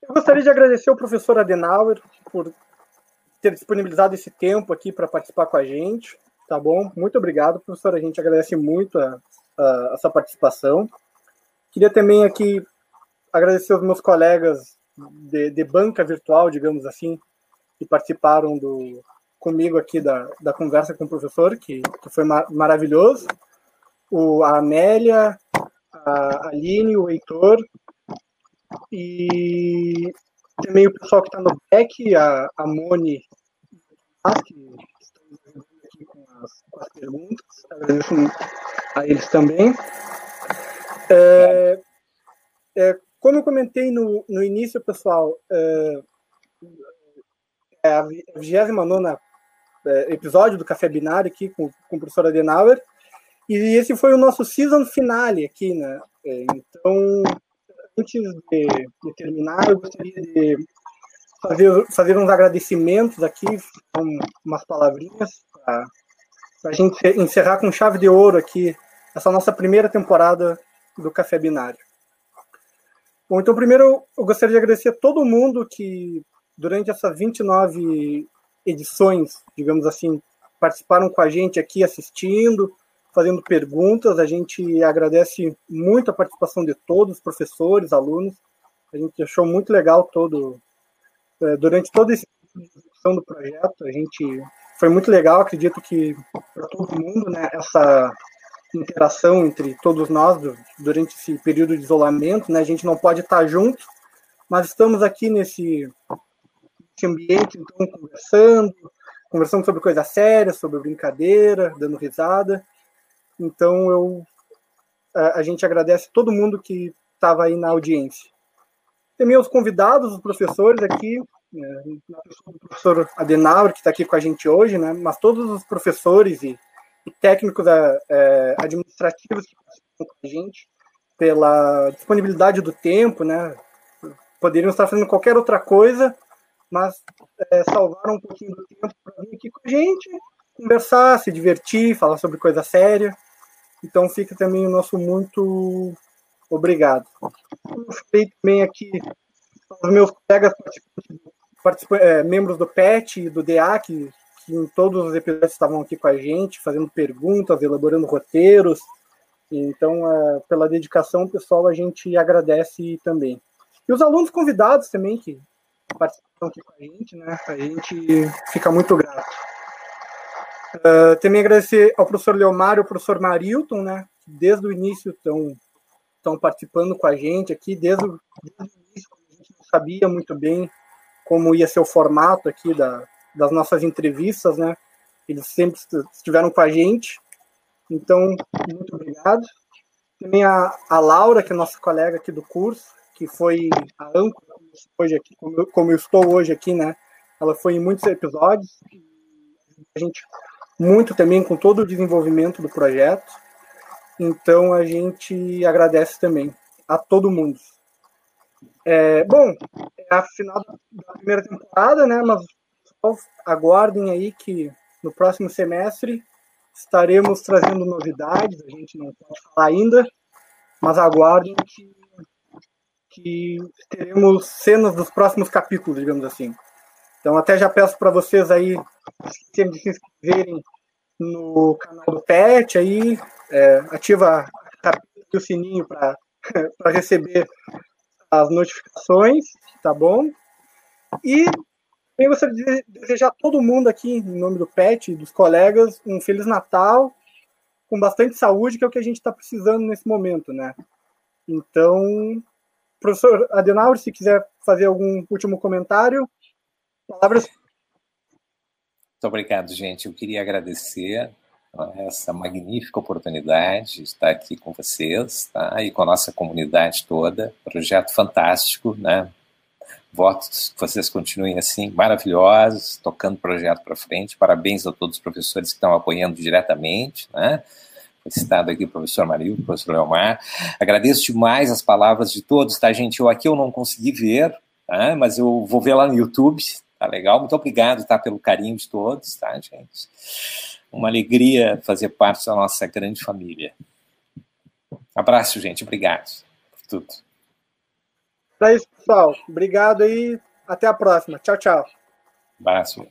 Eu gostaria de agradecer ao professor Adenauer por ter disponibilizado esse tempo aqui para participar com a gente. Tá bom? Muito obrigado, professor. A gente agradece muito a, a, essa participação. Queria também aqui agradecer aos meus colegas de, de, banca virtual, digamos assim, que participaram do, comigo aqui da, da conversa com o professor, que, que foi mar, maravilhoso. O, a Amélia, a Aline, o Heitor, e também o pessoal que está no back, a, a Moni, que estão aqui com as, com as perguntas. Agradeço a eles também. É, é, como eu comentei no, no início, pessoal, é, é a 29 é, episódio do Café Binário aqui com, com o professor Adenauer, e esse foi o nosso season finale aqui, né? É, então, antes de, de, terminar, eu gostaria de fazer, fazer uns agradecimentos aqui, umas palavrinhas, para a gente encerrar com chave de ouro aqui essa nossa primeira temporada do Café Binário. Bom, então primeiro eu gostaria de agradecer a todo mundo que durante essas 29 edições, digamos assim, participaram com a gente aqui assistindo, fazendo perguntas. A gente agradece muito a participação de todos, professores, alunos. A gente achou muito legal todo é, durante toda essa discussão do projeto. A gente foi muito legal, acredito que para todo mundo, né, essa interação entre todos nós durante esse período de isolamento, né? A gente não pode estar junto, mas estamos aqui nesse, nesse ambiente, então, conversando, conversando sobre coisa séria, sobre brincadeira, dando risada. Então, eu a, a gente agradece todo mundo que estava aí na audiência. Também os convidados, os professores aqui, né, o professor Adenauer, que está aqui com a gente hoje, né, mas todos os professores e técnicos é, administrativos que participam com a gente, pela disponibilidade do tempo, né? Poderiam estar fazendo qualquer outra coisa, mas é, salvaram um pouquinho do tempo para vir aqui com a gente, conversar, se divertir, falar sobre coisa séria. Então fica também o nosso muito obrigado. Eu falei também aqui os meus colegas participantes, é, membros do PET e do DA, que em todos os episódios estavam aqui com a gente, fazendo perguntas, elaborando roteiros. Então, é, pela dedicação, pessoal, a gente agradece também. E os alunos convidados também, que participam aqui com a gente, né? A gente fica muito grato. Uh, também agradecer ao professor Leomar e ao professor Marilton, né? Que desde o início estão participando com a gente aqui, desde, desde o início, a gente não sabia muito bem como ia ser o formato aqui da, das nossas entrevistas, né? Eles sempre estiveram com a gente. Então, muito obrigado. Também a, a Laura, que é nossa colega aqui do curso, que foi a âncora hoje aqui, como eu, como eu estou hoje aqui, né? Ela foi em muitos episódios. A gente muito também com todo o desenvolvimento do projeto. Então a gente agradece também a todo mundo. É, bom, é a final da primeira temporada, né? Mas aguardem aí que no próximo semestre estaremos trazendo novidades, a gente não pode falar ainda, mas aguardem que, que teremos cenas dos próximos capítulos, digamos assim. Então até já peço para vocês aí se inscreverem no canal do PET aí, é, ativa o sininho para receber as notificações, tá bom? E eu gostaria de desejar a todo mundo aqui, em nome do PET, dos colegas, um Feliz Natal, com bastante saúde, que é o que a gente está precisando nesse momento, né? Então, professor Adenauer, se quiser fazer algum último comentário, palavras. Muito obrigado, gente. Eu queria agradecer essa magnífica oportunidade de estar aqui com vocês tá? e com a nossa comunidade toda. Projeto fantástico, né? Votos que vocês continuem assim, maravilhosos, tocando o projeto para frente. Parabéns a todos os professores que estão apoiando diretamente, né? Foi citado aqui o professor Mario, o professor Leomar. Agradeço demais as palavras de todos, tá, gente? Eu aqui eu não consegui ver, tá? mas eu vou ver lá no YouTube, tá legal? Muito obrigado, tá, pelo carinho de todos, tá, gente? Uma alegria fazer parte da nossa grande família. Abraço, gente. Obrigado por tudo. É isso, pessoal. Obrigado aí. Até a próxima. Tchau, tchau. Abraço.